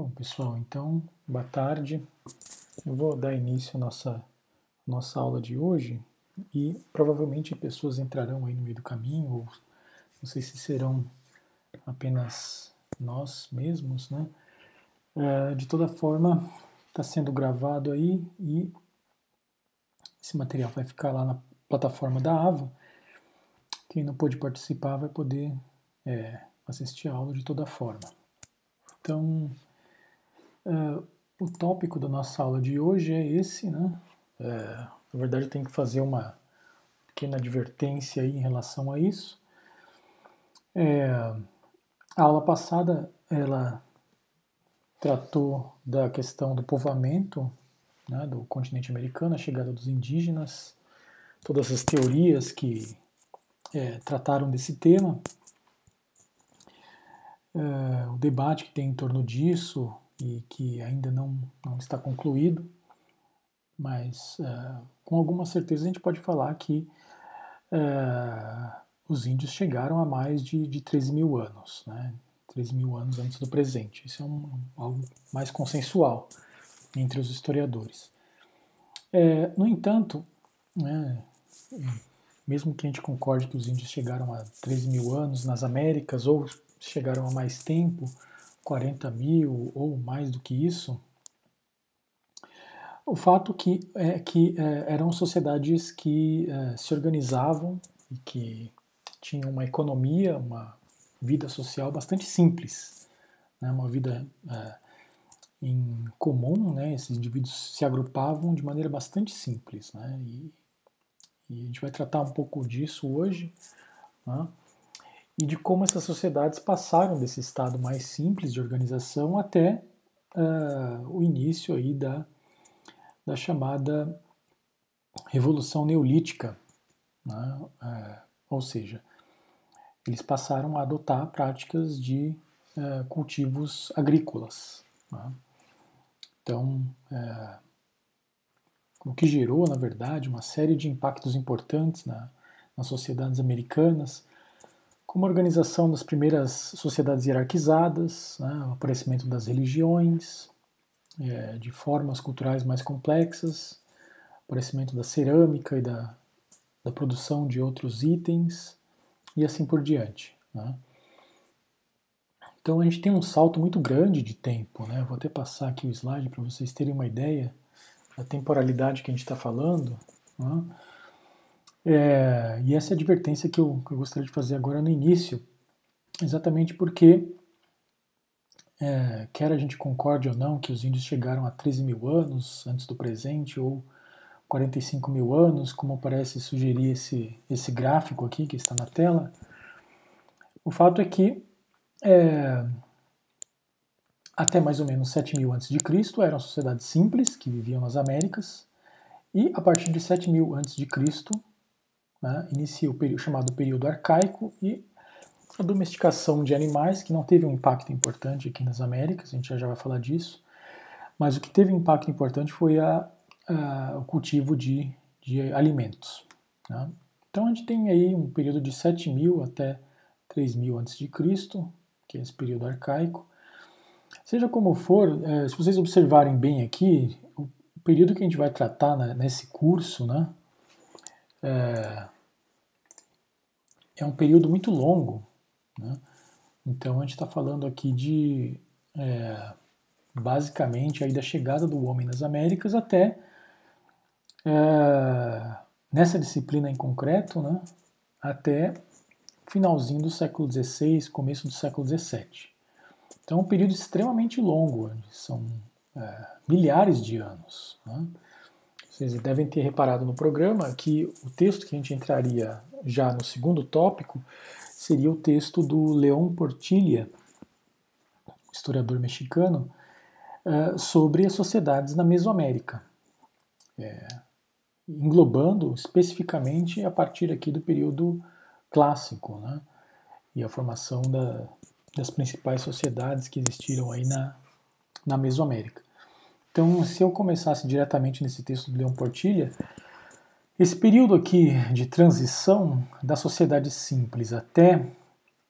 Bom, pessoal, então, boa tarde. Eu vou dar início à nossa, nossa aula de hoje e provavelmente pessoas entrarão aí no meio do caminho, ou não sei se serão apenas nós mesmos, né? É, de toda forma, está sendo gravado aí e esse material vai ficar lá na plataforma da AVA. Quem não pôde participar vai poder é, assistir a aula de toda forma. Então, Uh, o tópico da nossa aula de hoje é esse, né? É, na verdade, eu tenho que fazer uma pequena advertência aí em relação a isso. É, a aula passada, ela tratou da questão do povoamento né, do continente americano, a chegada dos indígenas, todas as teorias que é, trataram desse tema, é, o debate que tem em torno disso, e que ainda não, não está concluído, mas uh, com alguma certeza a gente pode falar que uh, os índios chegaram a mais de, de 13 mil anos, né? 13 mil anos antes do presente. Isso é um, algo mais consensual entre os historiadores. É, no entanto, né, mesmo que a gente concorde que os índios chegaram a 13 mil anos nas Américas ou chegaram a mais tempo, 40 mil ou mais do que isso, o fato que, é que é, eram sociedades que é, se organizavam e que tinham uma economia, uma vida social bastante simples, né, uma vida é, em comum, né, esses indivíduos se agrupavam de maneira bastante simples. Né, e, e a gente vai tratar um pouco disso hoje. Né, e de como essas sociedades passaram desse estado mais simples de organização até uh, o início aí da, da chamada Revolução Neolítica, né? uh, ou seja, eles passaram a adotar práticas de uh, cultivos agrícolas. Né? Então, o que gerou, na verdade, uma série de impactos importantes na, nas sociedades americanas, como a organização das primeiras sociedades hierarquizadas, né, o aparecimento das religiões, é, de formas culturais mais complexas, aparecimento da cerâmica e da, da produção de outros itens, e assim por diante. Né. Então a gente tem um salto muito grande de tempo. Né? Vou até passar aqui o slide para vocês terem uma ideia da temporalidade que a gente está falando. Né? É, e essa é a advertência que eu, que eu, gostaria de fazer agora no início, exatamente porque, é, quer a gente concorde ou não que os índios chegaram a 13 mil anos antes do presente, ou 45 mil anos, como parece sugerir esse, esse gráfico aqui que está na tela, o fato é que é, até mais ou menos 7 mil antes de Cristo eram sociedades simples que viviam nas Américas, e a partir de 7 mil antes de Cristo né, inicia o período, chamado período arcaico e a domesticação de animais, que não teve um impacto importante aqui nas Américas, a gente já, vai falar disso, mas o que teve um impacto importante foi a, a, o cultivo de, de alimentos. Né? Então a gente tem aí um período de 7 mil até 3 mil a.C., que é esse período arcaico. Seja como for, é, se vocês observarem bem aqui, o período que a gente vai tratar nesse curso, né, é, é um período muito longo. Né? Então a gente está falando aqui de é, basicamente aí da chegada do homem nas Américas até é, nessa disciplina em concreto, né, até finalzinho do século XVI, começo do século XVII. Então é um período extremamente longo, são é, milhares de anos. Né? Vocês devem ter reparado no programa que o texto que a gente entraria já no segundo tópico seria o texto do León Portilla, historiador mexicano, uh, sobre as sociedades na Mesoamérica, é, englobando especificamente a partir aqui do período clássico, né, e a formação da, das principais sociedades que existiram aí na, na Mesoamérica. Então, se eu começasse diretamente nesse texto do Leão Portilha, esse período aqui de transição da sociedade simples até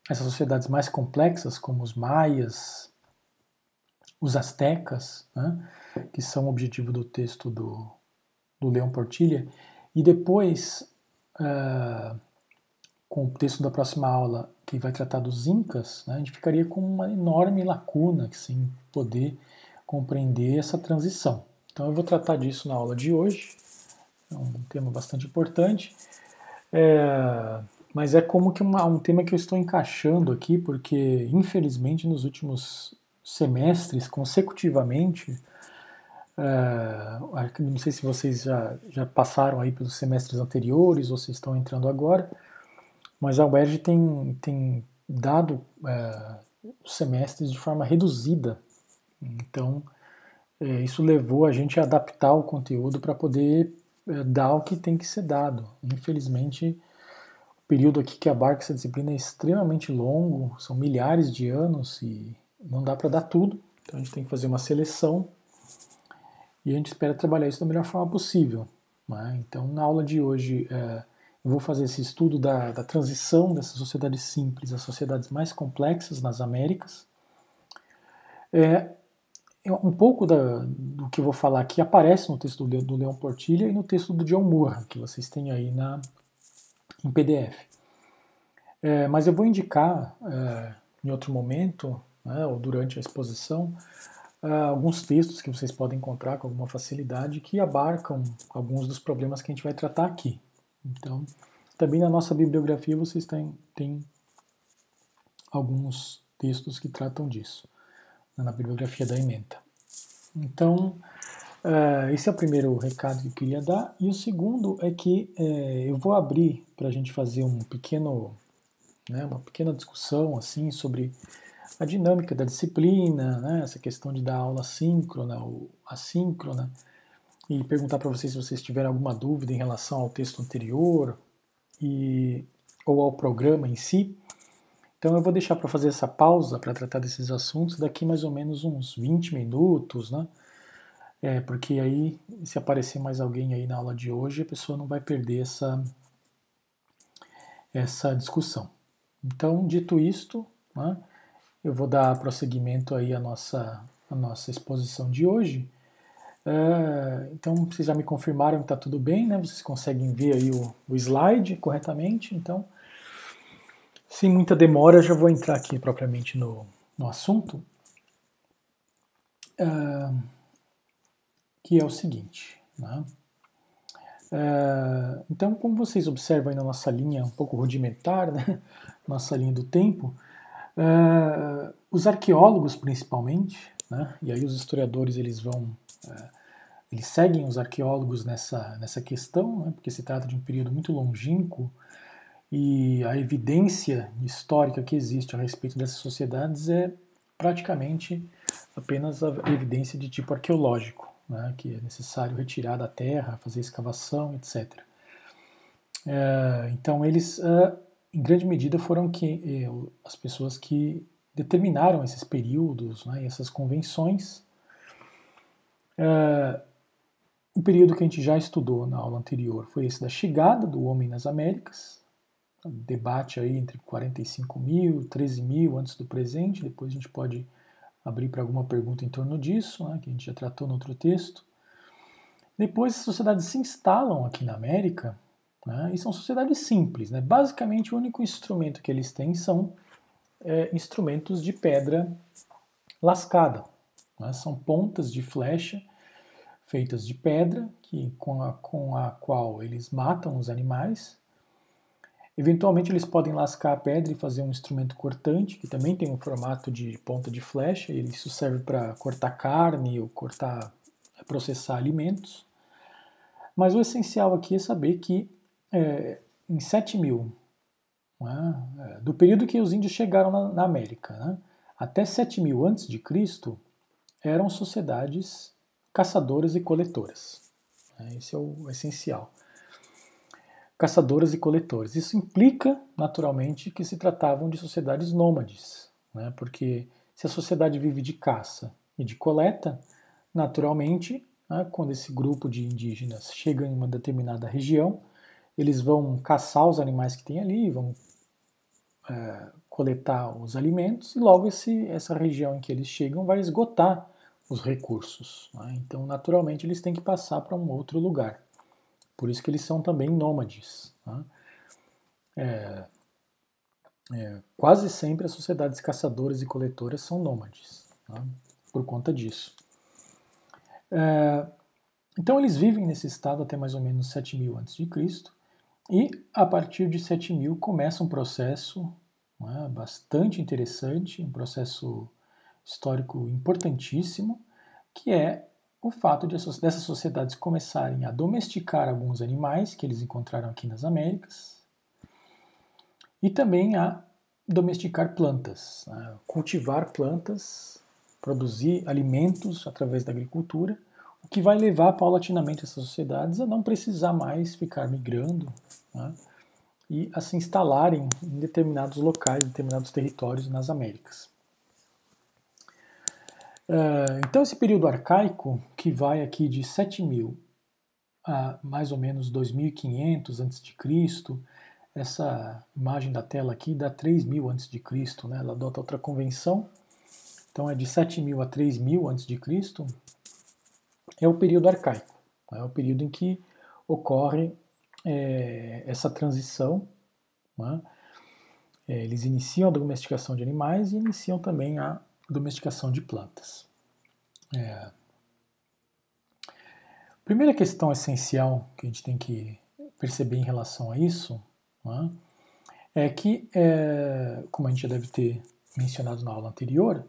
essas sociedades mais complexas, como os maias, os astecas, né, que são o objetivo do texto do, do Leão Portilha, e depois, uh, com o texto da próxima aula, que vai tratar dos incas, né, a gente ficaria com uma enorme lacuna, sem poder compreender essa transição. Então eu vou tratar disso na aula de hoje, é um tema bastante importante, é, mas é como que uma, um tema que eu estou encaixando aqui, porque infelizmente nos últimos semestres, consecutivamente, é, não sei se vocês já, já passaram aí pelos semestres anteriores ou se estão entrando agora, mas a UERJ tem, tem dado é, semestres de forma reduzida. Então, é, isso levou a gente a adaptar o conteúdo para poder é, dar o que tem que ser dado. Infelizmente, o período aqui que abarca essa disciplina é extremamente longo, são milhares de anos e não dá para dar tudo. Então a gente tem que fazer uma seleção e a gente espera trabalhar isso da melhor forma possível. Né? Então, na aula de hoje, é, eu vou fazer esse estudo da, da transição dessas sociedades simples às sociedades mais complexas nas Américas. É, um pouco da, do que eu vou falar aqui aparece no texto do, do Leon Portilha e no texto do John Moore, que vocês têm aí na, em PDF. É, mas eu vou indicar é, em outro momento, né, ou durante a exposição, é, alguns textos que vocês podem encontrar com alguma facilidade que abarcam alguns dos problemas que a gente vai tratar aqui. Então, também na nossa bibliografia vocês têm, têm alguns textos que tratam disso na bibliografia da ementa. Então, uh, esse é o primeiro recado que eu queria dar. E o segundo é que uh, eu vou abrir para a gente fazer um pequeno, né, uma pequena discussão assim sobre a dinâmica da disciplina, né, essa questão de dar aula síncrona ou assíncrona, e perguntar para vocês se vocês tiverem alguma dúvida em relação ao texto anterior e, ou ao programa em si. Então eu vou deixar para fazer essa pausa para tratar desses assuntos daqui mais ou menos uns 20 minutos, né? É, porque aí, se aparecer mais alguém aí na aula de hoje, a pessoa não vai perder essa, essa discussão. Então, dito isto, né, eu vou dar prosseguimento aí à nossa, à nossa exposição de hoje. É, então, vocês já me confirmaram que está tudo bem, né? Vocês conseguem ver aí o, o slide corretamente, então... Sem muita demora, já vou entrar aqui propriamente no, no assunto, uh, que é o seguinte. Né? Uh, então, como vocês observam aí na nossa linha um pouco rudimentar, né? nossa linha do tempo, uh, os arqueólogos principalmente, né? e aí os historiadores eles vão, eles seguem os arqueólogos nessa, nessa questão, né? porque se trata de um período muito longínquo, e a evidência histórica que existe a respeito dessas sociedades é praticamente apenas a evidência de tipo arqueológico, né, que é necessário retirar da terra, fazer escavação, etc. É, então, eles, em grande medida, foram que, é, as pessoas que determinaram esses períodos, né, essas convenções. É, o período que a gente já estudou na aula anterior foi esse da chegada do homem nas Américas, debate aí entre 45 mil, 13 mil antes do presente, depois a gente pode abrir para alguma pergunta em torno disso, né, que a gente já tratou no outro texto. Depois as sociedades se instalam aqui na América, né, e são sociedades simples. Né? Basicamente o único instrumento que eles têm são é, instrumentos de pedra lascada. Né? São pontas de flecha feitas de pedra, que, com, a, com a qual eles matam os animais Eventualmente eles podem lascar a pedra e fazer um instrumento cortante, que também tem um formato de ponta de flecha, e isso serve para cortar carne ou cortar, processar alimentos. Mas o essencial aqui é saber que é, em 7000, né, é, do período que os índios chegaram na, na América, né, até 7000 antes de Cristo, eram sociedades caçadoras e coletoras. Né, esse é o essencial caçadoras e coletores. Isso implica, naturalmente, que se tratavam de sociedades nômades, né? porque se a sociedade vive de caça e de coleta, naturalmente, né, quando esse grupo de indígenas chega em uma determinada região, eles vão caçar os animais que tem ali, vão é, coletar os alimentos e logo esse, essa região em que eles chegam vai esgotar os recursos. Né? Então, naturalmente, eles têm que passar para um outro lugar. Por isso que eles são também nômades. Né? É, é, quase sempre as sociedades caçadoras e coletoras são nômades, né? por conta disso. É, então eles vivem nesse estado até mais ou menos 7000 a.C. e a partir de 7000 começa um processo né, bastante interessante, um processo histórico importantíssimo, que é o fato de dessas sociedades começarem a domesticar alguns animais que eles encontraram aqui nas Américas e também a domesticar plantas, né, cultivar plantas, produzir alimentos através da agricultura o que vai levar paulatinamente essas sociedades a não precisar mais ficar migrando né, e a se instalarem em determinados locais, em determinados territórios nas Américas. Uh, então, esse período arcaico, que vai aqui de 7000 a mais ou menos 2500 a.C., essa imagem da tela aqui dá 3000 a.C., né? ela adota outra convenção, então é de 7000 a 3000 a.C., é o período arcaico, é o período em que ocorre é, essa transição. Né? É, eles iniciam a domesticação de animais e iniciam também a domesticação de plantas. É. Primeira questão essencial que a gente tem que perceber em relação a isso né, é que, é, como a gente já deve ter mencionado na aula anterior,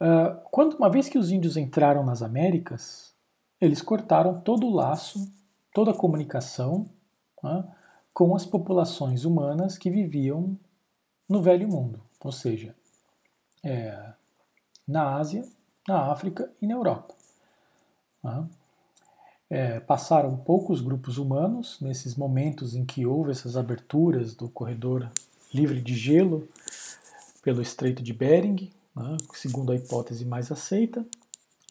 Uh, quando, uma vez que os índios entraram nas Américas, eles cortaram todo o laço, toda a comunicação uh, com as populações humanas que viviam no Velho Mundo, ou seja, é, na Ásia, na África e na Europa. É, passaram poucos grupos humanos nesses momentos em que houve essas aberturas do corredor livre de gelo pelo Estreito de Bering, né, segundo a hipótese mais aceita.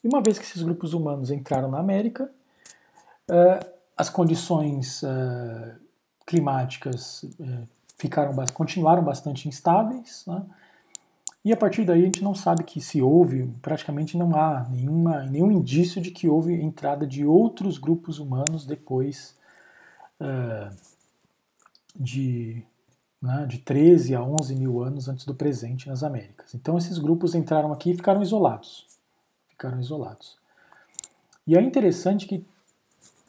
E uma vez que esses grupos humanos entraram na América, uh, as condições uh, climáticas uh, ficaram, continuaram bastante instáveis, né, e a partir daí a gente não sabe que se houve, praticamente não há nenhuma, nenhum indício de que houve entrada de outros grupos humanos depois de né, de 13 a 11 mil anos antes do presente nas Américas. Então esses grupos entraram aqui e ficaram isolados. Ficaram isolados. E é interessante que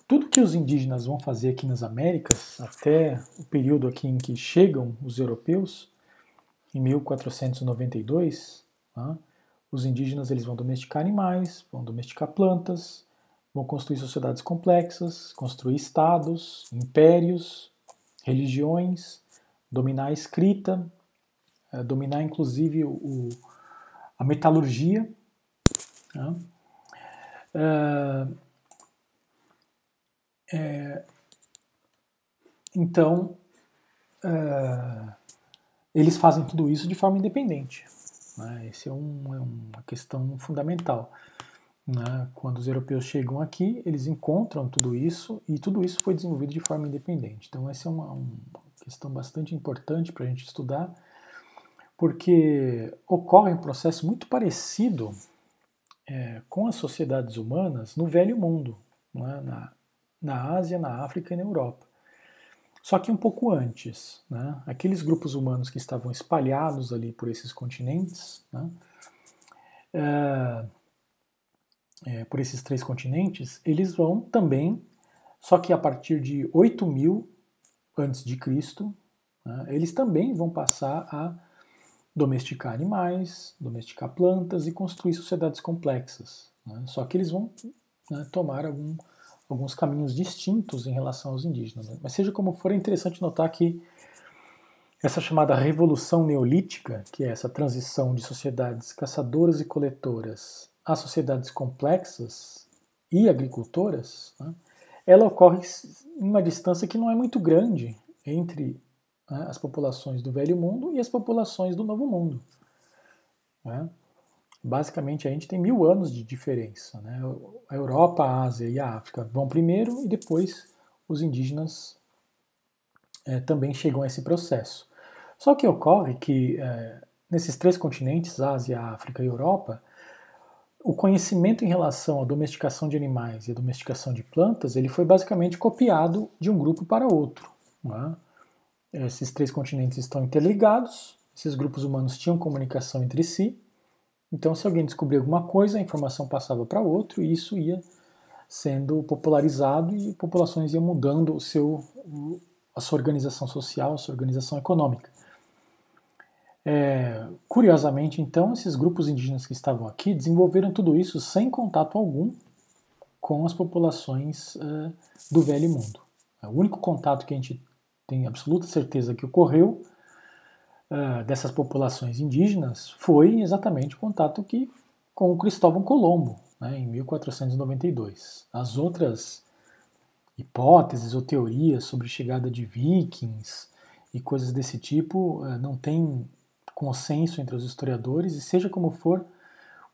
tudo que os indígenas vão fazer aqui nas Américas, até o período aqui em que chegam os europeus, em 1492, né, os indígenas eles vão domesticar animais, vão domesticar plantas, vão construir sociedades complexas, construir estados, impérios, religiões, dominar a escrita, é, dominar inclusive o, a metalurgia. Né? É, então, eles fazem tudo isso de forma independente. Né? Essa é, um, é, uma questão fundamental. Né? Quando os europeus chegam aqui, eles encontram tudo isso e tudo isso foi desenvolvido de forma independente. Então, essa é uma, um, questão bastante importante para a gente estudar, porque ocorre um processo muito parecido é, com as sociedades humanas no Velho Mundo, é? na, na Ásia, na África e na Europa. Só que um pouco antes, né? aqueles grupos humanos que estavam espalhados ali por esses continentes, né? é, é, por esses três continentes, eles vão também, só que a partir de 8 mil antes de Cristo, né, eles também vão passar a domesticar animais, domesticar plantas e construir sociedades complexas. Né, só que eles vão né, tomar algum, alguns caminhos distintos em relação aos indígenas. Né. Mas seja como for, é interessante notar que essa chamada revolução neolítica, que é essa transição de sociedades caçadoras e coletoras a sociedades complexas e agricultoras, né, ela ocorre em uma distância que não é muito grande entre né, as populações do Velho Mundo e as populações do Novo Mundo. Né? Basicamente, a gente tem mil anos de diferença. Né? A Europa, a Ásia e a África vão primeiro e depois os indígenas é, também chegam a esse processo. Só que ocorre que é, nesses três continentes, Ásia, África e Europa, o conhecimento em relação à domesticação de animais e à domesticação de plantas, ele foi basicamente copiado de um grupo para outro. Né? Esses três continentes estão interligados, esses grupos humanos tinham comunicação entre si, então se alguém descobria alguma coisa, a informação passava para outro e isso ia sendo popularizado e populações iam mudando o seu, a sua organização social, a sua organização econômica. É, curiosamente, então, esses grupos indígenas que estavam aqui desenvolveram tudo isso sem contato algum com as populações uh, do Velho Mundo. O único contato que a gente tem absoluta certeza que ocorreu uh, dessas populações indígenas foi exatamente o contato que com o Cristóvão Colombo, né, em 1492. As outras hipóteses ou teorias sobre chegada de vikings e coisas desse tipo uh, não têm consenso entre os historiadores, e seja como for,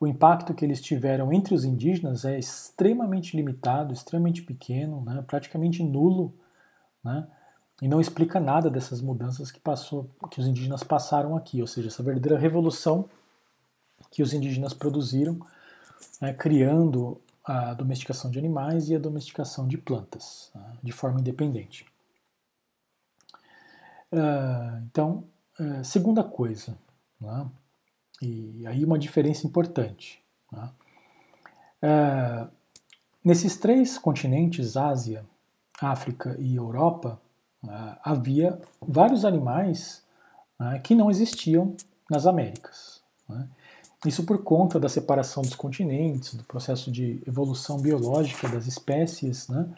o impacto que eles tiveram entre os indígenas é extremamente limitado, extremamente pequeno, né, praticamente nulo, né, e não explica nada dessas mudanças que, passou, que os indígenas passaram aqui, ou seja, essa verdadeira revolução que os indígenas produziram, né, criando a domesticação de animais e a domesticação de plantas, né, de forma independente. Uh, então, é, segunda coisa, né? e aí uma diferença importante. É, nesses três continentes, Ásia, África e Europa, havia vários animais né, que não existiam nas Américas. Né? Isso por conta da separação dos continentes, do processo de evolução biológica das espécies, né?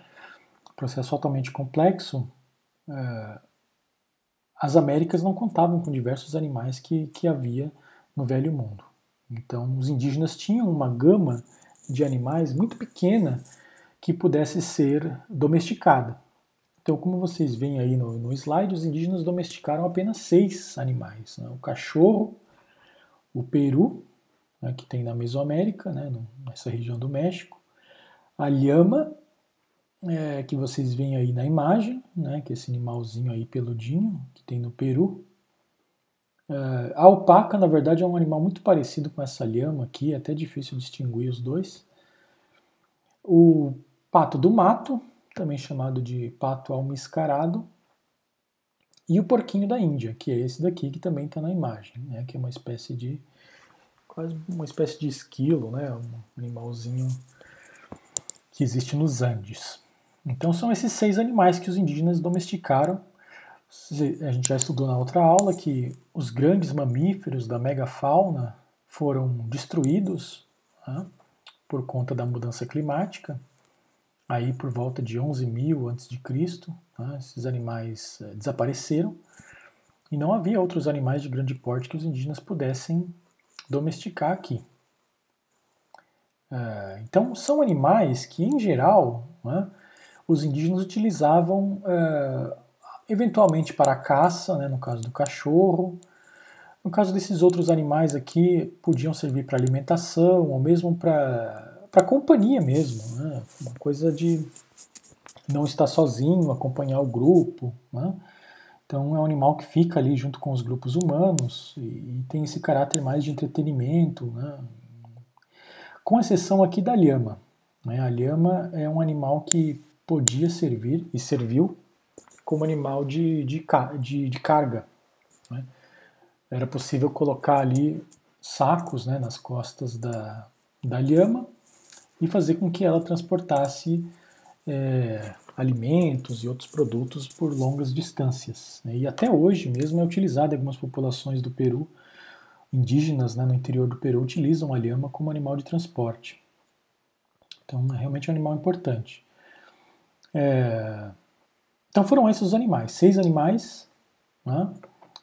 processo altamente complexo. É, as Américas não contavam com diversos animais que, que havia no Velho Mundo. Então, os indígenas tinham uma gama de animais muito pequena que pudesse ser domesticada. Então, como vocês veem aí no, no slide, os indígenas domesticaram apenas seis animais: né? o cachorro, o peru, né, que tem na Mesoamérica, né, nessa região do México, a lhama é, que vocês veem aí na imagem, né, que é esse animalzinho aí peludinho que tem no Peru. É, a alpaca, na verdade, é um animal muito parecido com essa lhama aqui, é até difícil distinguir os dois. O pato do mato, também chamado de pato almiscarado, e o porquinho da Índia, que é esse daqui que também está na imagem, né, que é uma espécie de quase uma espécie de esquilo, né, um animalzinho que existe nos Andes. Então são esses seis animais que os indígenas domesticaram. A gente já estudou na outra aula que os grandes mamíferos da megafauna foram destruídos né, por conta da mudança climática, aí por volta de 11 mil antes de Cristo, né, esses animais é, desapareceram e não havia outros animais de grande porte que os indígenas pudessem domesticar aqui. É, então são animais que, em geral, né, os indígenas utilizavam é, eventualmente para a caça, né, no caso do cachorro. No caso desses outros animais aqui, podiam servir para alimentação ou mesmo para companhia mesmo, né, uma coisa de não estar sozinho, acompanhar o grupo. Né. Então é um animal que fica ali junto com os grupos humanos e, e tem esse caráter mais de entretenimento, né, com exceção aqui da lhama. Né. A lhama é um animal que podia servir e serviu como animal de, de, de, de carga. Né? Era possível colocar ali sacos né, nas costas da, da lhama e fazer com que ela transportasse é, alimentos e outros produtos por longas distâncias. Né? E até hoje mesmo é utilizado em algumas populações do Peru, indígenas né, no interior do Peru, utilizam a lhama como animal de transporte. Então é realmente um animal importante. É... Então foram esses os animais, seis animais. Né?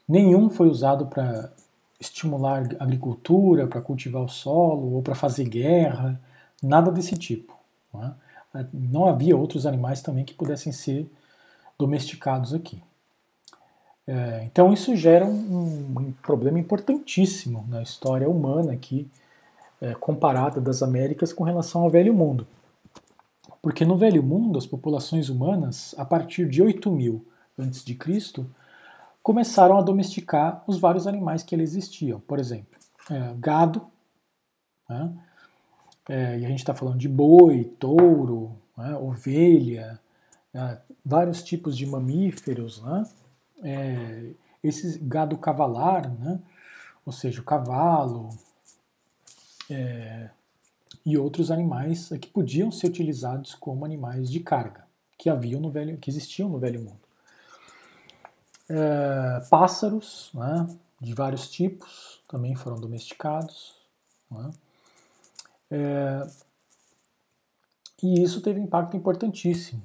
Nenhum foi usado para estimular a agricultura, para cultivar o solo ou para fazer guerra, nada desse tipo. Né? Não havia outros animais também que pudessem ser domesticados aqui. É, então isso gera um, problema importantíssimo na história humana aqui, é, comparada das Américas com relação ao Velho Mundo. Porque no Velho Mundo, as populações humanas, a partir de 8000 a.C., começaram a domesticar os vários animais que ali existiam. Por exemplo, é, gado, né? É, e a gente está falando de boi, touro, né? ovelha, é, vários tipos de mamíferos, né? É, esse gado cavalar, né? ou seja, o cavalo é, e outros animais que podiam ser utilizados como animais de carga que haviam no velho, que existiam no velho mundo. É, pássaros, né? de vários tipos, também foram domesticados. Né? É, e isso teve impacto importantíssimo.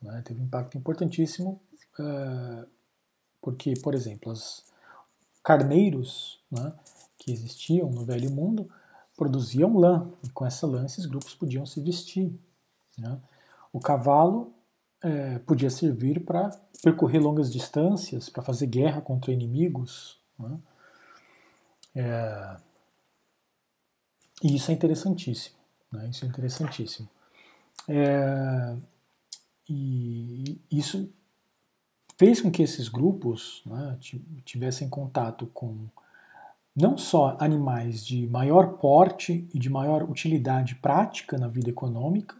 Né? Teve impacto importantíssimo é, porque, por exemplo, os carneiros né, que existiam no Velho Mundo produziam lã, e com essa lã esses grupos podiam se vestir. Né? O cavalo é, podia servir para percorrer longas distâncias, para fazer guerra contra inimigos. Né? É, e isso é interessantíssimo. Né? Isso é interessantíssimo. É, e isso fez com que esses grupos né, tivessem contato com não só animais de maior porte e de maior utilidade prática na vida econômica,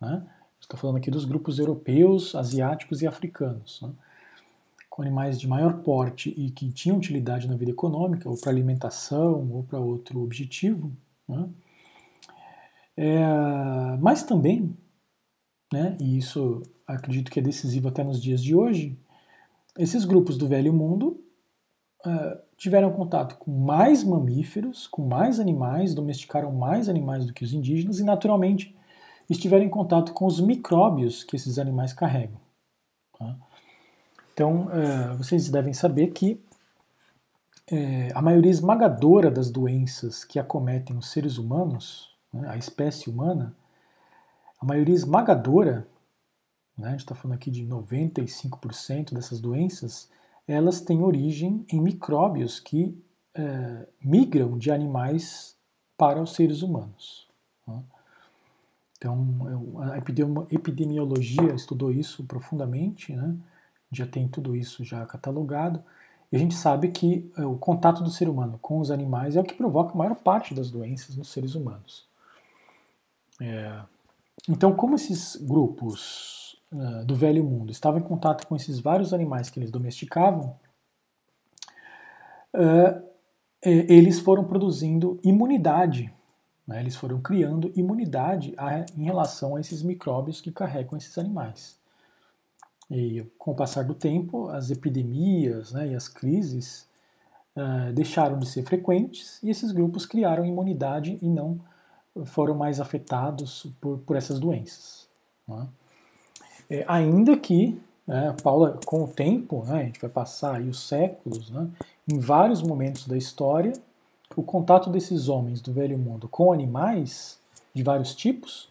né, estou falando aqui dos grupos europeus, asiáticos e africanos, né, com animais de maior porte e que tinham utilidade na vida econômica, ou para alimentação, ou para outro objetivo, né, é, mas também, né, e isso acredito que é decisivo até nos dias de hoje, esses grupos do velho mundo uh, tiveram contato com mais mamíferos, com mais animais, domesticaram mais animais do que os indígenas e, naturalmente, estiveram em contato com os micróbios que esses animais carregam. Tá? Então, uh, vocês devem saber que uh, a maioria esmagadora das doenças que acometem os seres humanos, né, a espécie humana, a maioria esmagadora né, a gente está falando aqui de 95% dessas doenças, elas têm origem em micróbios que é, migram de animais para os seres humanos. Né? Então, a epidemiologia estudou isso profundamente, né? já tem tudo isso já catalogado, e a gente sabe que é, o contato do ser humano com os animais é o que provoca a maior parte das doenças nos seres humanos. É, então, como esses grupos uh, do velho mundo estavam em contato com esses vários animais que eles domesticavam, uh, eles foram produzindo imunidade, né? eles foram criando imunidade a, em relação a esses micróbios que carregam esses animais. E com o passar do tempo, as epidemias né, e as crises uh, deixaram de ser frequentes e esses grupos criaram imunidade e não foram mais afetados por, por essas doenças. Né? É, ainda que, né, Paula, com o tempo, né, a gente vai passar aí os séculos, né, em vários momentos da história, o contato desses homens do velho mundo com animais de vários tipos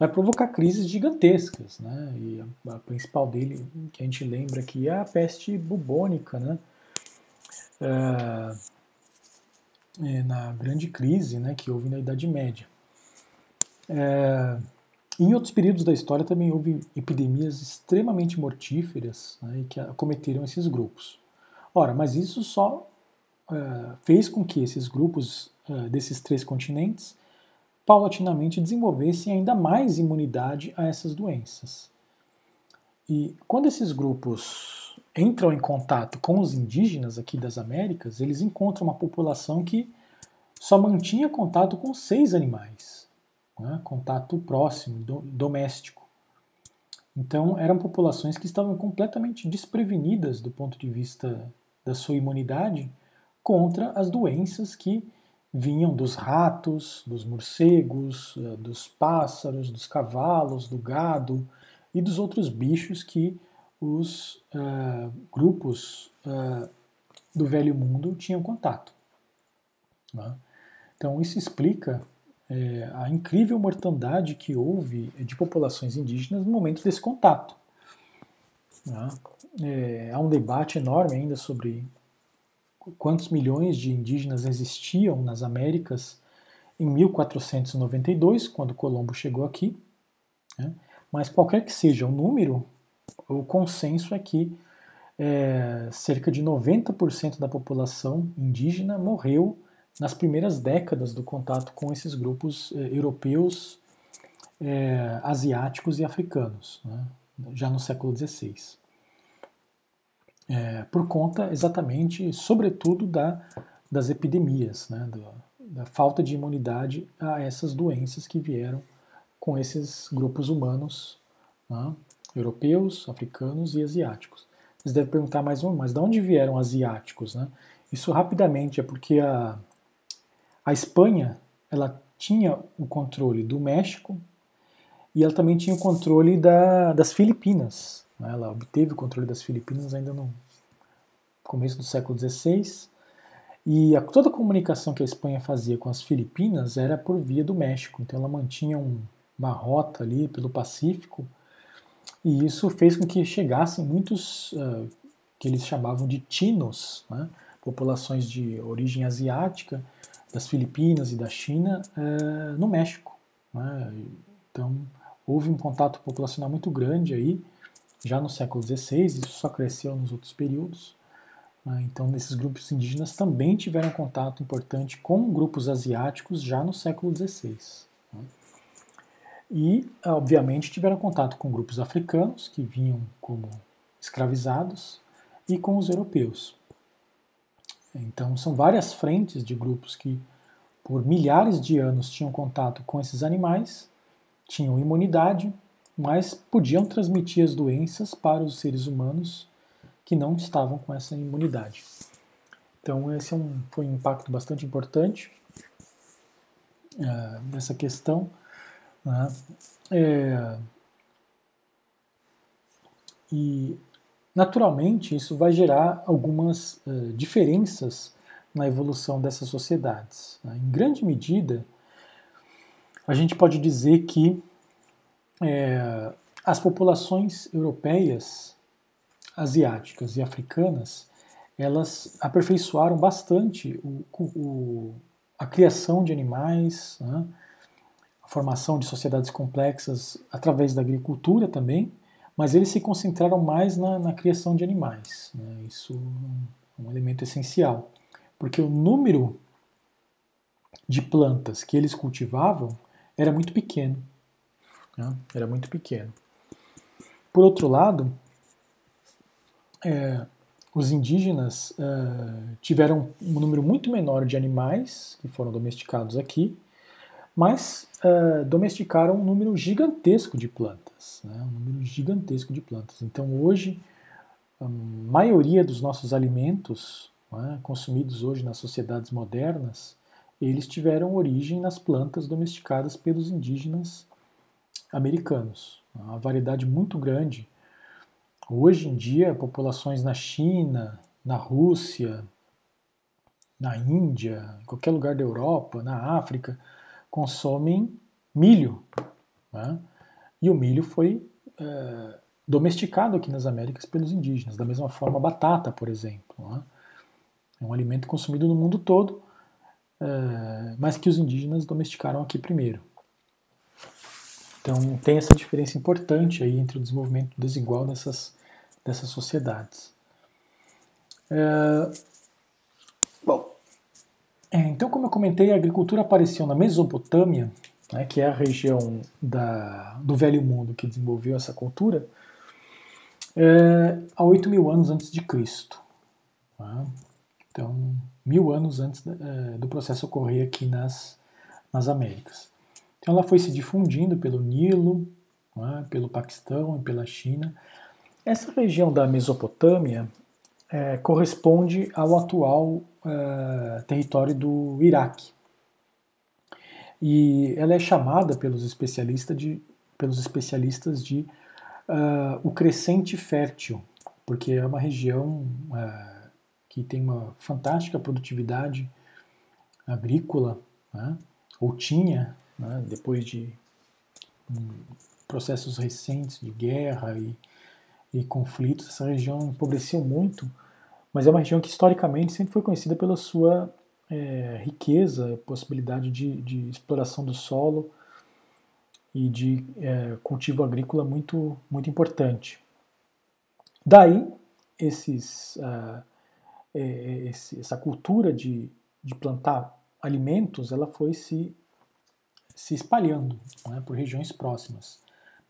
vai provocar crises gigantescas, né? E a, a, principal dele, que a gente lembra aqui, é a peste bubônica, né? É, é, na grande crise, né, que houve na Idade Média. É, em outros períodos da história também houve epidemias extremamente mortíferas né, que acometeram esses grupos. Ora, mas isso só uh, fez com que esses grupos uh, desses três continentes paulatinamente desenvolvessem ainda mais imunidade a essas doenças. E quando esses grupos entram em contato com os indígenas aqui das Américas, eles encontram uma população que só mantinha contato com seis animais né, contato próximo, do, doméstico. Então, eram populações que estavam completamente desprevenidas do ponto de vista da sua imunidade contra as doenças que vinham dos ratos, dos morcegos, eh, dos pássaros, dos cavalos, do gado e dos outros bichos que os uh, grupos uh, do velho mundo tinham contato. Né? Então, isso explica é, a incrível mortandade que houve de populações indígenas no momento desse contato. Né? É, há um debate enorme ainda sobre quantos milhões de indígenas existiam nas Américas em 1492, quando Colombo chegou aqui. Né? Mas qualquer que seja o número, o consenso é que é, cerca de 90% da população indígena morreu nas primeiras décadas do contato com esses grupos é, europeus, é, asiáticos e africanos, né, já no século XVI. É, por conta exatamente, sobretudo, da, das epidemias, né, do, da falta de imunidade a essas doenças que vieram com esses grupos humanos, né, europeus, africanos e asiáticos. Você deve perguntar mais um, mas de onde vieram asiáticos? Né? Isso rapidamente é porque a, a Espanha ela tinha o controle do México e ela também tinha o controle da, das Filipinas. Né? Ela obteve o controle das Filipinas ainda no começo do século XVI. E a, toda a comunicação que a Espanha fazia com as Filipinas era por via do México. Então ela mantinha um, uma rota ali pelo Pacífico e isso fez com que chegassem muitos uh, que eles chamavam de tinos, né? populações de origem asiática, das Filipinas e da China, uh, no México. Né? Então houve um contato populacional muito grande aí, já no século XVI, isso só cresceu nos outros períodos. Né? Então, esses grupos indígenas também tiveram contato importante com grupos asiáticos já no século XVI e, obviamente, tiveram contato com grupos africanos que vinham como escravizados e com os europeus. Então, são várias frentes de grupos que, por milhares de anos, tinham contato com esses animais, tinham imunidade, mas podiam transmitir as doenças para os seres humanos que não estavam com essa imunidade. Então, esse é um, foi um impacto bastante importante nessa questão. Né? É, e, naturalmente, isso vai gerar algumas uh, diferenças na evolução dessas sociedades. Né? Em grande medida, a gente pode dizer que é, as populações europeias, asiáticas e africanas, elas aperfeiçoaram bastante o, o, a criação de animais, né? formação de sociedades complexas através da agricultura também, mas eles se concentraram mais na, na criação de animais. Né? Isso é um elemento essencial, porque o número de plantas que eles cultivavam era muito pequeno. Né? Era muito pequeno. Por outro lado, é, os indígenas é, tiveram um número muito menor de animais que foram domesticados aqui, mas uh, domesticaram um número gigantesco de plantas, né? um número gigantesco de plantas. Então hoje a maioria dos nossos alimentos né, consumidos hoje nas sociedades modernas, eles tiveram origem nas plantas domesticadas pelos indígenas americanos. Uma variedade muito grande. Hoje em dia, populações na China, na Rússia, na Índia, em qualquer lugar da Europa, na África, consomem milho. Né? E o milho foi é, domesticado aqui nas Américas pelos indígenas, da mesma forma a batata, por exemplo. Né? É um alimento consumido no mundo todo, é, mas que os indígenas domesticaram aqui primeiro. Então tem essa diferença importante aí entre o desenvolvimento desigual dessas, dessas sociedades. É, bom, é, então, como eu comentei, a agricultura apareceu na Mesopotâmia, né, que é a região da, do Velho Mundo que desenvolveu essa cultura, é, há 8 mil anos antes de Cristo. Né? Então, mil anos antes é, do processo ocorrer aqui nas, nas Américas. Então, ela foi se difundindo pelo Nilo, né, pelo Paquistão e pela China. Essa região da Mesopotâmia é, corresponde ao atual é, território do Iraque. E ela é chamada pelos especialistas de, pelos especialistas de uh, o crescente fértil, porque é uma região uh, que tem uma fantástica produtividade agrícola, né, ou tinha, né, depois de um, processos recentes de guerra e, e conflitos, essa região empobreceu muito mas é uma região que historicamente sempre foi conhecida pela sua é, riqueza, possibilidade de, de, exploração do solo e de é, cultivo agrícola muito, muito importante. Daí esses, uh, esse, essa cultura de, de plantar alimentos, ela foi se, se espalhando né, por regiões próximas.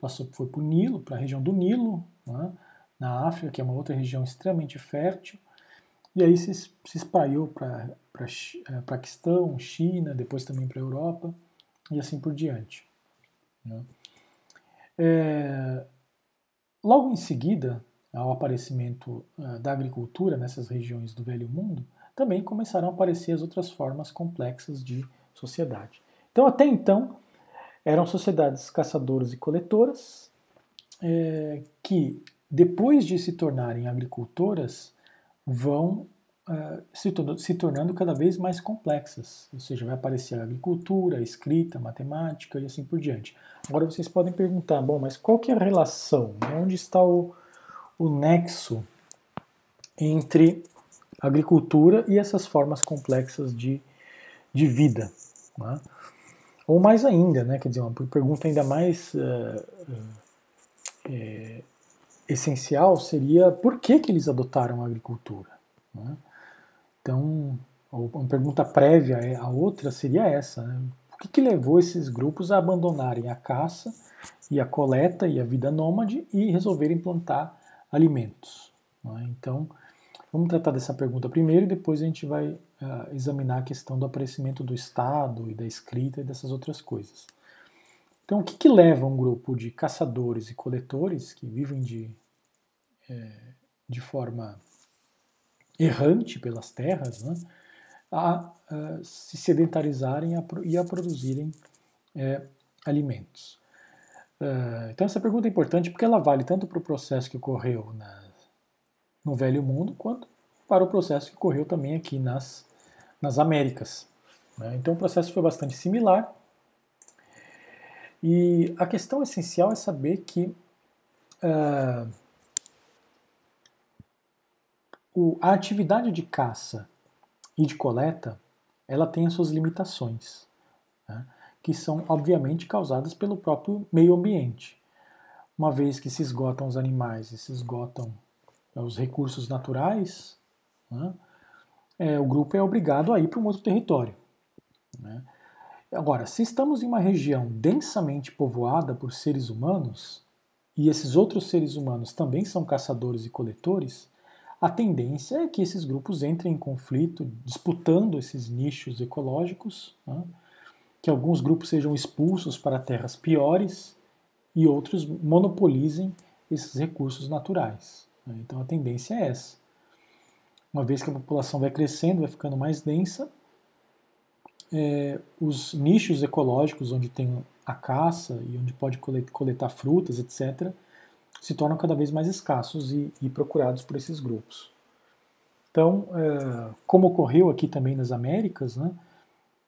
Passou, foi para o Nilo, para a região do Nilo, né, na África, que é uma outra região extremamente fértil, e aí se, se espalhou para é, Paquistão, China, depois também para a Europa, e assim por diante. Né. É, logo em seguida, ao aparecimento uh, da agricultura nessas regiões do Velho Mundo, também começaram a aparecer as outras formas complexas de sociedade. Então, até então, eram sociedades caçadoras e coletoras é, que, depois de se tornarem agricultoras, vão uh, se, se, tornando cada vez mais complexas. Ou seja, vai aparecer a agricultura, a escrita, a matemática e assim por diante. Agora vocês podem perguntar, bom, mas qual que é a relação? Onde está o, o nexo entre agricultura e essas formas complexas de, de vida. Né? Ou mais ainda, né, quer dizer, uma pergunta ainda mais uh, essencial seria por que, que eles adotaram a agricultura? Né? Então, uma pergunta prévia à outra seria essa: né? o que, que levou esses grupos a abandonarem a caça e a coleta e a vida nômade e resolverem plantar alimentos? Né? Então, Vamos tratar dessa pergunta primeiro e depois a gente vai uh, examinar a questão do aparecimento do Estado e da escrita e dessas outras coisas. Então, o que, que leva um grupo de caçadores e coletores que vivem de, é, de forma errante pelas terras né, a, a, se sedentarizarem a, e a produzirem é, alimentos? Uh, então, essa pergunta é importante porque ela vale tanto para o processo que ocorreu na no Velho Mundo, quanto para o processo que ocorreu também aqui nas, nas Américas. Né? Então o processo foi bastante similar. E a questão essencial é saber que uh, o, a atividade de caça e de coleta ela tem as suas limitações, né? que são obviamente causadas pelo próprio meio ambiente. Uma vez que se esgotam os animais e se esgotam os recursos naturais, né, é, o grupo é obrigado a ir para um outro território. Né. Agora, se estamos em uma região densamente povoada por seres humanos, e esses outros seres humanos também são caçadores e coletores, a tendência é que esses grupos entrem em conflito, disputando esses nichos ecológicos, né, que alguns grupos sejam expulsos para terras piores e outros monopolizem esses recursos naturais. Né? Então a tendência é essa. Uma vez que a população vai crescendo, vai ficando mais densa, é, os nichos ecológicos onde tem a caça e onde pode coletar frutas, etc., se tornam cada vez mais escassos e, e procurados por esses grupos. Então, é, como ocorreu aqui também nas Américas, né,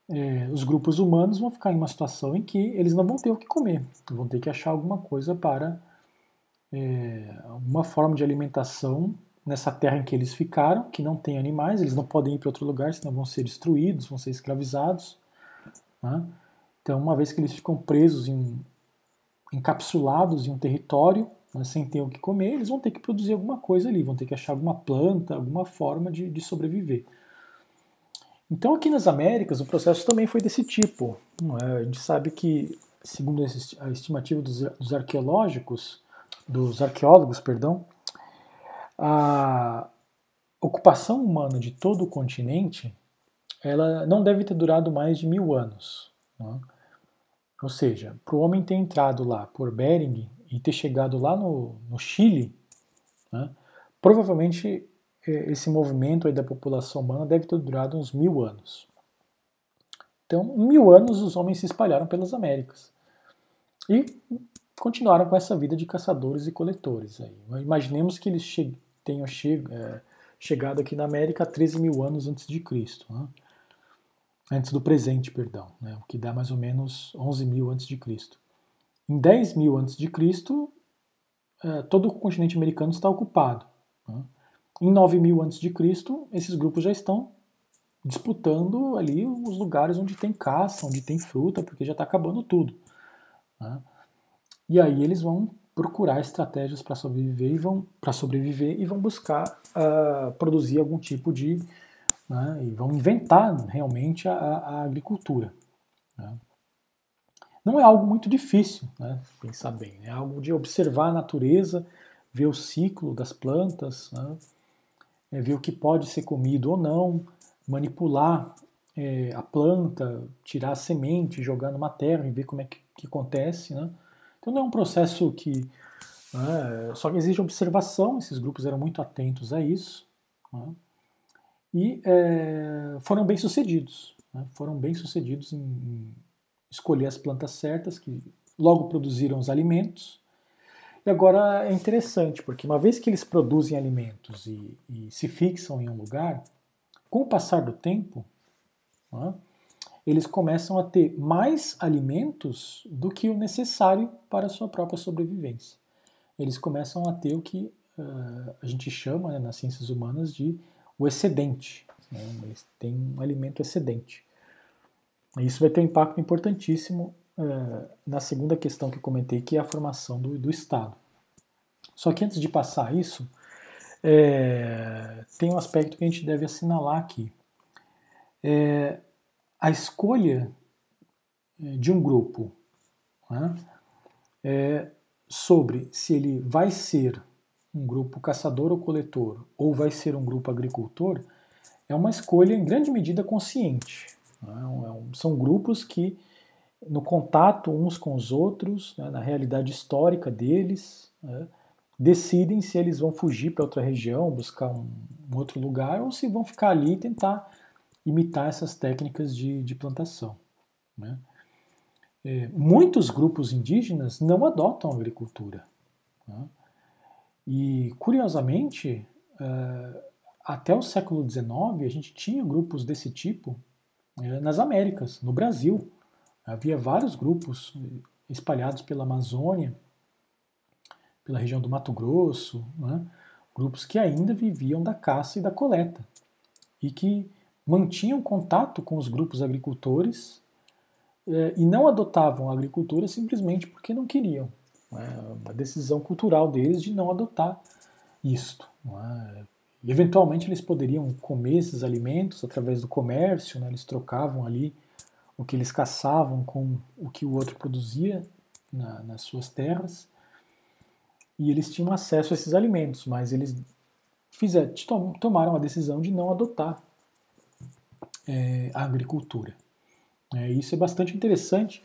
é, os grupos humanos vão ficar em uma situação em que eles não vão ter o que comer, vão ter que achar alguma coisa para é, uma forma de alimentação nessa terra em que eles ficaram, que não tem animais, eles não podem ir para outro lugar, senão vão ser destruídos, vão ser escravizados. Né? Então, uma vez que eles ficam presos, em, encapsulados em um território, né, sem ter o que comer, eles vão ter que produzir alguma coisa ali, vão ter que achar alguma planta, alguma forma de, de sobreviver. Então, aqui nas Américas, o processo também foi desse tipo. É? A gente sabe que, segundo a estimativa dos, dos arqueológicos, dos arqueólogos, perdão, a ocupação humana de todo o continente ela não deve ter durado mais de mil anos. Né? Ou seja, para o homem ter entrado lá por Bering e ter chegado lá no, no Chile, né, provavelmente é, esse movimento da população humana deve ter durado uns mil anos. Então, mil anos os homens se espalharam pelas Américas. E continuaram com essa vida de caçadores e coletores. Aí. Imaginemos que eles tenham che é, chegado aqui na América 13 mil anos antes de Cristo, né? antes do presente, perdão, né? o que dá mais ou menos 11 mil antes de Cristo. Em 10 mil antes de Cristo, é, todo o continente americano está ocupado. Né? Em 9 mil antes de Cristo, esses grupos já estão disputando ali os lugares onde tem caça, onde tem fruta, porque já está acabando tudo. Né? E aí eles vão procurar estratégias para sobreviver e vão para sobreviver e vão buscar uh, produzir algum tipo de né, e vão inventar realmente a, a agricultura. Né. Não é algo muito difícil, né, pensar bem, é algo de observar a natureza, ver o ciclo das plantas, né, é ver o que pode ser comido ou não, manipular é, a planta, tirar a semente, jogar numa terra e ver como é que, que acontece. Né? Então é um processo que. Né, só exige observação, esses grupos eram muito atentos a isso. Né? E é, foram bem sucedidos. Né? Foram bem sucedidos em, em escolher as plantas certas, que logo produziram os alimentos. E agora é interessante, porque uma vez que eles produzem alimentos e, e se fixam em um lugar, com o passar do tempo, né, eles começam a ter mais alimentos do que o necessário para a sua própria sobrevivência. Eles começam a ter o que uh, a gente chama né, nas ciências humanas de o excedente. Né, eles têm um alimento excedente. Isso vai ter um impacto importantíssimo uh, na segunda questão que eu comentei, que é a formação do, do Estado. Só que antes de passar isso, é, tem um aspecto que a gente deve assinalar aqui. É, a escolha é, de um grupo né, é, sobre se ele vai ser um grupo caçador ou coletor ou vai ser um grupo agricultor é uma escolha em grande medida consciente. Né, é são grupos que, no contato uns com os outros, né, na realidade histórica deles, né, decidem se eles vão fugir para outra região, buscar um, um, outro lugar, ou se vão ficar ali e tentar imitar essas técnicas de, de plantação. Né? É, muitos grupos indígenas não adotam a agricultura. Né? E, curiosamente, é, até o século XIX, a gente tinha grupos desse tipo é, nas Américas, no Brasil. Havia vários grupos espalhados pela Amazônia, pela região do Mato Grosso, né? grupos que ainda viviam da caça e da coleta e que mantinham contato com os grupos agricultores eh, e não adotavam a agricultura simplesmente porque não queriam. Né? Uma decisão cultural deles de não adotar isto. Né? E, eventualmente eles poderiam comer esses alimentos através do comércio, né? eles trocavam ali o que eles caçavam com o que o outro produzia na, nas suas terras e eles tinham acesso a esses alimentos, mas eles fizeram, tomaram a decisão de não adotar é, a agricultura. É, isso é bastante interessante.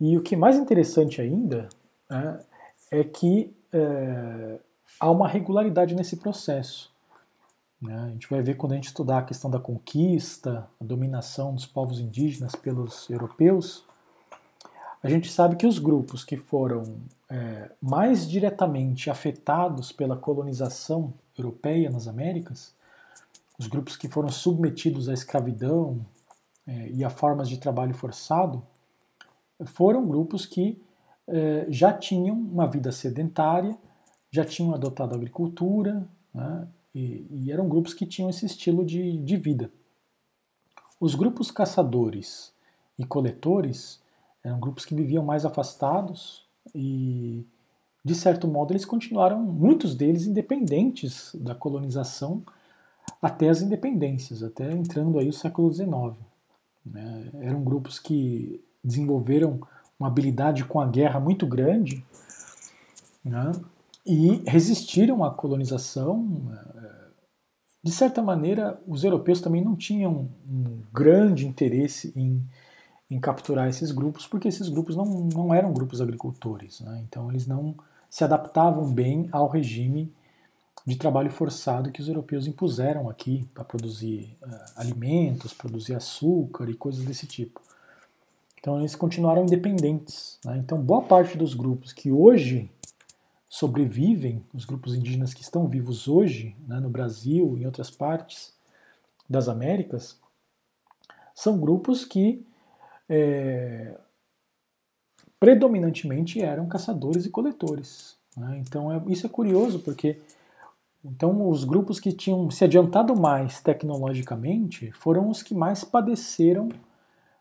E o que é mais interessante ainda é, é que é, há uma regularidade nesse processo. Né? A gente vai ver quando a gente estudar a questão da conquista, a dominação dos povos indígenas pelos europeus, a gente sabe que os grupos que foram é, mais diretamente afetados pela colonização europeia nas Américas, os grupos que foram submetidos à escravidão é, e a formas de trabalho forçado, foram grupos que é, já tinham uma vida sedentária, já tinham adotado a agricultura, né, e, e, eram grupos que tinham esse estilo de, de vida. Os grupos caçadores e coletores eram grupos que viviam mais afastados e, de certo modo, eles continuaram, muitos deles, independentes da colonização até as independências, até entrando aí o século XIX. Né? Eram grupos que desenvolveram uma habilidade com a guerra muito grande né? e resistiram à colonização. De certa maneira, os europeus também não tinham um grande interesse em em capturar esses grupos, porque esses grupos não, não eram grupos agricultores, né? então eles não se adaptavam bem ao regime de trabalho forçado que os europeus impuseram aqui para produzir uh, alimentos, produzir açúcar e coisas desse tipo. Então eles continuaram independentes. Né? Então boa parte dos grupos que hoje sobrevivem, os grupos indígenas que estão vivos hoje, né, no Brasil e em outras partes das Américas, são grupos que é, predominantemente eram caçadores e coletores. Né? Então é, isso é curioso porque então os grupos que tinham se adiantado mais tecnologicamente foram os que mais padeceram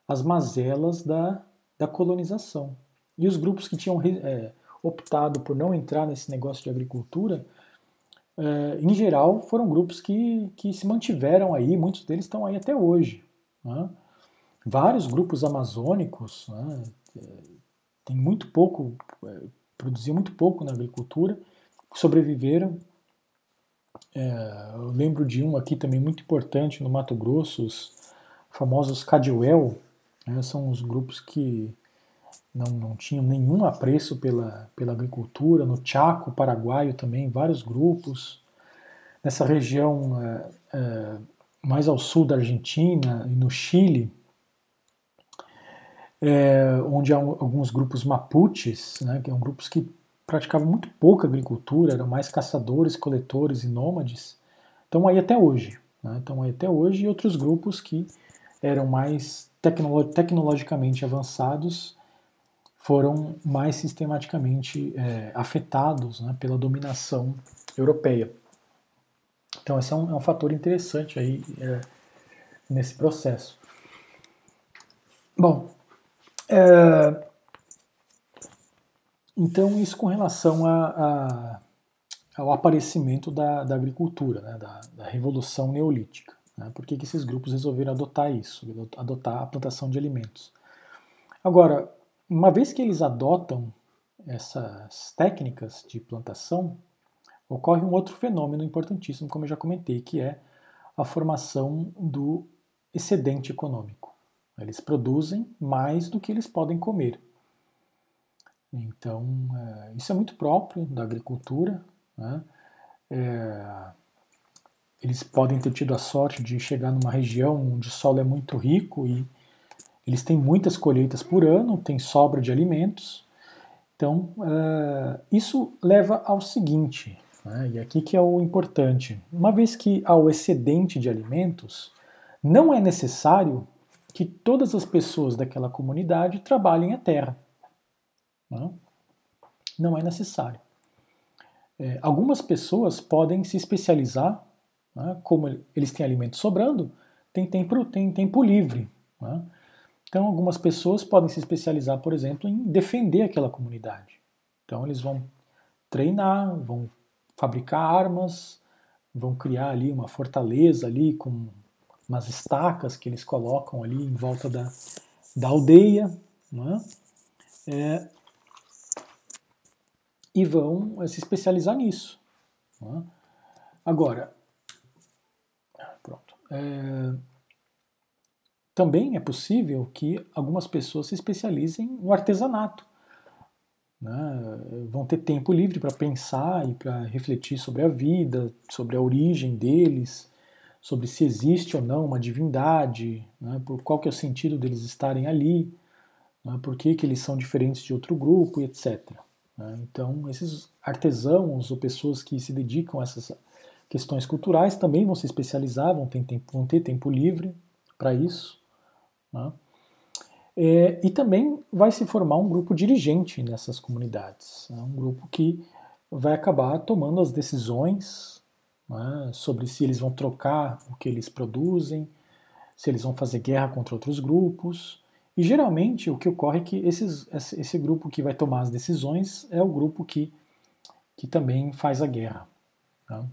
as mazelas da, da colonização. E os grupos que tinham é, optado por não entrar nesse negócio de agricultura, é, em geral, foram grupos que, que se mantiveram aí, muitos deles estão aí até hoje. Né? Vários grupos amazônicos né, tem muito pouco, é, produziam muito pouco na agricultura, sobreviveram. É, eu lembro de um aqui também muito importante no Mato Grosso, os famosos Cadiuel, né, são os grupos que não, não tinham nenhum apreço pela, pela agricultura. No Chaco, paraguaio também, vários grupos. Nessa região é, é, mais ao sul da Argentina e no Chile, é, onde há alguns grupos mapuches, né, que são grupos que praticavam muito pouca agricultura, eram mais caçadores, coletores e nômades, estão aí até hoje. Né, estão aí até hoje, e outros grupos que eram mais tecnolo tecnologicamente avançados foram mais sistematicamente é, afetados né, pela dominação europeia. Então esse é um, é um fator interessante aí é, nesse processo. Bom, é, então isso com relação a, a, ao aparecimento da, da agricultura, né, da, da, revolução neolítica. Né, por que, que esses grupos resolveram adotar isso, adotar a plantação de alimentos? Agora, uma vez que eles adotam essas técnicas de plantação, ocorre um outro fenômeno importantíssimo, como eu já comentei, que é a formação do excedente econômico. Eles produzem mais do que eles podem comer. Então, é, isso é muito próprio da agricultura. Né? É, eles podem ter tido a sorte de chegar numa região onde o solo é muito rico e eles têm muitas colheitas por ano, tem sobra de alimentos. Então, uh, isso leva ao seguinte, né, e aqui que é o importante: uma vez que há o excedente de alimentos, não é necessário que todas as pessoas daquela comunidade trabalhem a terra. Né? Não é necessário. É, algumas pessoas podem se especializar, né, como eles têm alimento sobrando, tem tempo, tem tempo livre. Né? Então, algumas pessoas podem se especializar, por exemplo, em defender aquela comunidade. Então, eles vão treinar, vão fabricar armas, vão criar ali uma fortaleza ali com umas estacas que eles colocam ali em volta da, da aldeia, né? é, e vão é, se especializar nisso. Né? Agora, pronto. É, também é possível que algumas pessoas se especializem no artesanato. Né? Vão ter tempo livre para pensar e para refletir sobre a vida, sobre a origem deles, sobre se existe ou não uma divindade, né? por qual que é o sentido deles estarem ali, né? por que, que eles são diferentes de outro grupo, etc. Né? Então, esses artesãos ou pessoas que se dedicam a essas questões culturais também vão se especializar, vão ter tempo, vão ter tempo livre para isso. Né? É, e também vai se formar um grupo dirigente nessas comunidades, né? um grupo que vai acabar tomando as decisões né, sobre se eles vão trocar o que eles produzem, se eles vão fazer guerra contra outros grupos. E geralmente o que ocorre é que esses, esse grupo que vai tomar as decisões é o grupo que, que também faz a guerra. Né?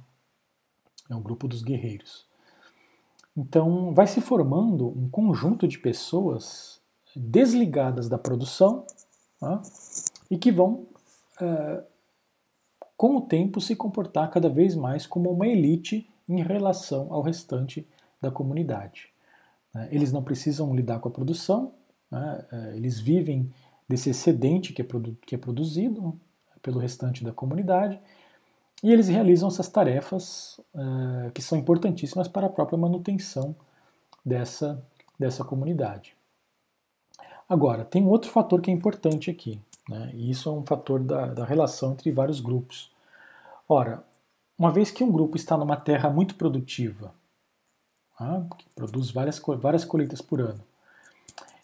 É o grupo dos guerreiros. Então, vai se formando um conjunto de pessoas desligadas da produção tá? e que vão, é, com o tempo, se comportar cada vez mais como uma elite em relação ao restante da comunidade. Né? Eles não precisam lidar com a produção, né? É, eles vivem desse excedente que é, que é produzido pelo restante da comunidade e eles realizam essas tarefas uh, que são importantíssimas para a própria manutenção dessa, dessa comunidade. Agora, tem um outro fator que é importante aqui, né? e isso é um fator da, da relação entre vários grupos. Ora, uma vez que um grupo está numa terra muito produtiva, tá? que produz várias, várias colheitas por ano,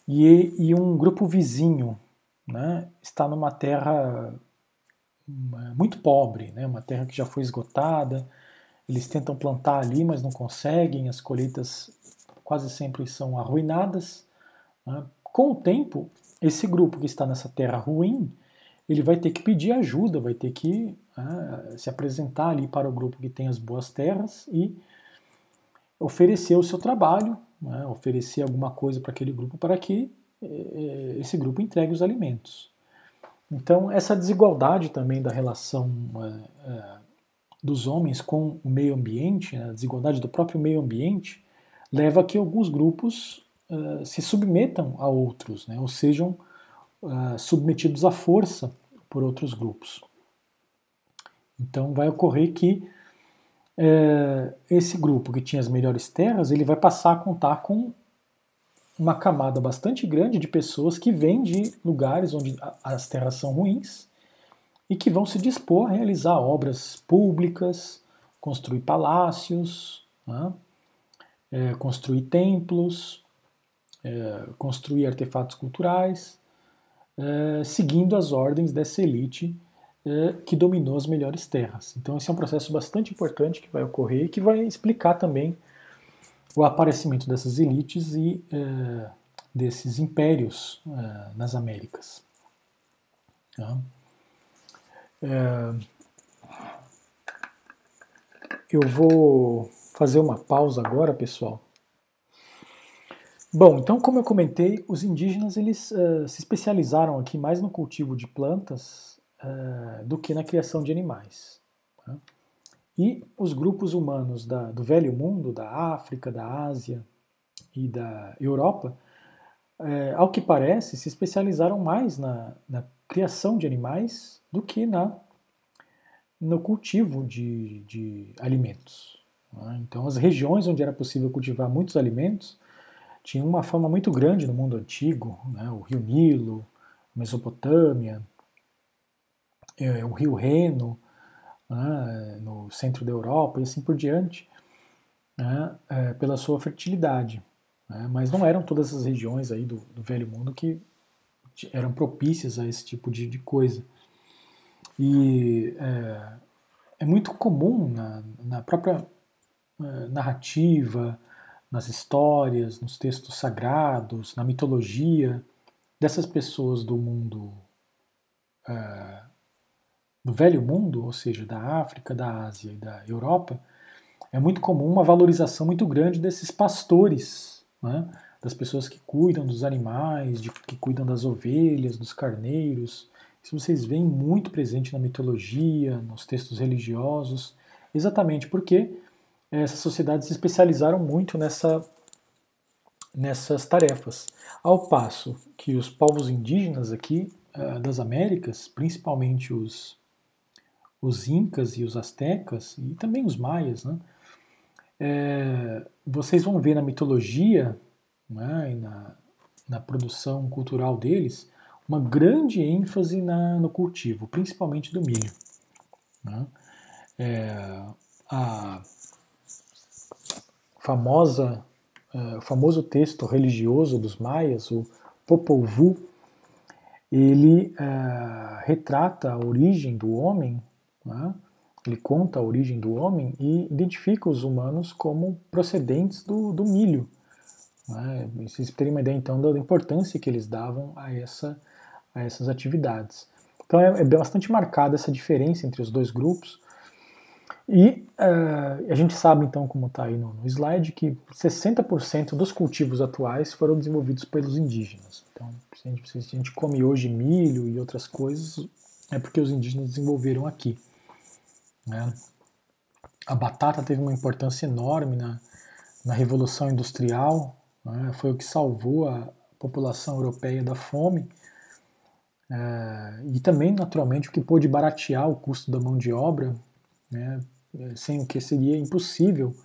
e, e um grupo vizinho né, está numa terra muito pobre, né? uma terra que já foi esgotada. Eles tentam plantar ali, mas não conseguem, as colheitas quase sempre são arruinadas. Né? Com o tempo, esse grupo que está nessa terra ruim, ele vai ter que pedir ajuda, vai ter que uh, se apresentar ali para o grupo que tem as boas terras e oferecer o seu trabalho, né, oferecer alguma coisa para aquele grupo para que eh, esse grupo entregue os alimentos. Então, essa desigualdade também da relação eh, eh, dos homens com o meio ambiente, né, a desigualdade do próprio meio ambiente, leva a que alguns grupos se submetam a outros, né, ou sejam submetidos à força por outros grupos. Então, vai ocorrer que é, esse grupo que tinha as melhores terras, ele vai passar a contar com uma camada bastante grande de pessoas que vêm de lugares onde as terras são ruins e que vão se dispor a realizar obras públicas, construir palácios, né? é, construir templos, é, construir artefatos culturais, é, seguindo as ordens dessa elite que dominou as melhores terras. Então esse é um processo bastante importante que vai ocorrer e que vai explicar também o aparecimento dessas elites e é, desses impérios é, nas Américas. Tá? É, eu vou fazer uma pausa agora, pessoal. Bom, então como eu comentei, os indígenas eles se especializaram aqui mais no cultivo de plantas uh, do que na criação de animais. Tá? E os grupos humanos da, do velho mundo, da África, da Ásia e da Europa, uh, ao que parece, se especializaram mais na, na criação de animais do que na, no cultivo de, de alimentos. Tá? Então, as regiões onde era possível cultivar muitos alimentos tinham uma fama muito grande no mundo antigo, né? o Rio Nilo, Mesopotâmia, é, o rio Reno, né, no centro da Europa e assim por diante, né, é, pela sua fertilidade. Né, mas não eram todas as regiões aí do, do, Velho Mundo que eram propícias a esse tipo de, de coisa. E é, é, muito comum na, na própria é, narrativa, nas histórias, nos textos sagrados, na mitologia dessas pessoas do mundo é, no velho mundo, ou seja, da África, da Ásia e da Europa, é muito comum uma valorização muito grande desses pastores, né? das pessoas que cuidam dos animais, de, que cuidam das ovelhas, dos carneiros. Isso vocês veem muito presente na mitologia, nos textos religiosos, exatamente porque essas sociedades se especializaram muito nessa, nessas tarefas. Ao passo que os povos indígenas aqui uh, das Américas, principalmente os os incas e os astecas, e também os maias, né? É, vocês vão ver na mitologia né, e na, na produção cultural deles uma grande ênfase na, no cultivo, principalmente do milho. Né? É, a famosa, é, o famoso texto religioso dos maias, o Popol Vuh, ele é, retrata a origem do homem né? Ele conta a origem do homem e identifica os humanos como procedentes do, do milho. Né? Vocês terem uma ideia então da importância que eles davam a, essa, a essas atividades. Então é, é bastante marcada essa diferença entre os dois grupos. E uh, a gente sabe então, como está aí no, no, slide, que 60% dos cultivos atuais foram desenvolvidos pelos indígenas. Então, se a, gente, se a gente come hoje milho e outras coisas, é porque os indígenas desenvolveram aqui. Né? A batata teve uma importância enorme na, na Revolução Industrial, né? foi o que salvou a população europeia da fome. É, e também, naturalmente, o que pôde baratear o custo da mão de obra, né? sem o que seria impossível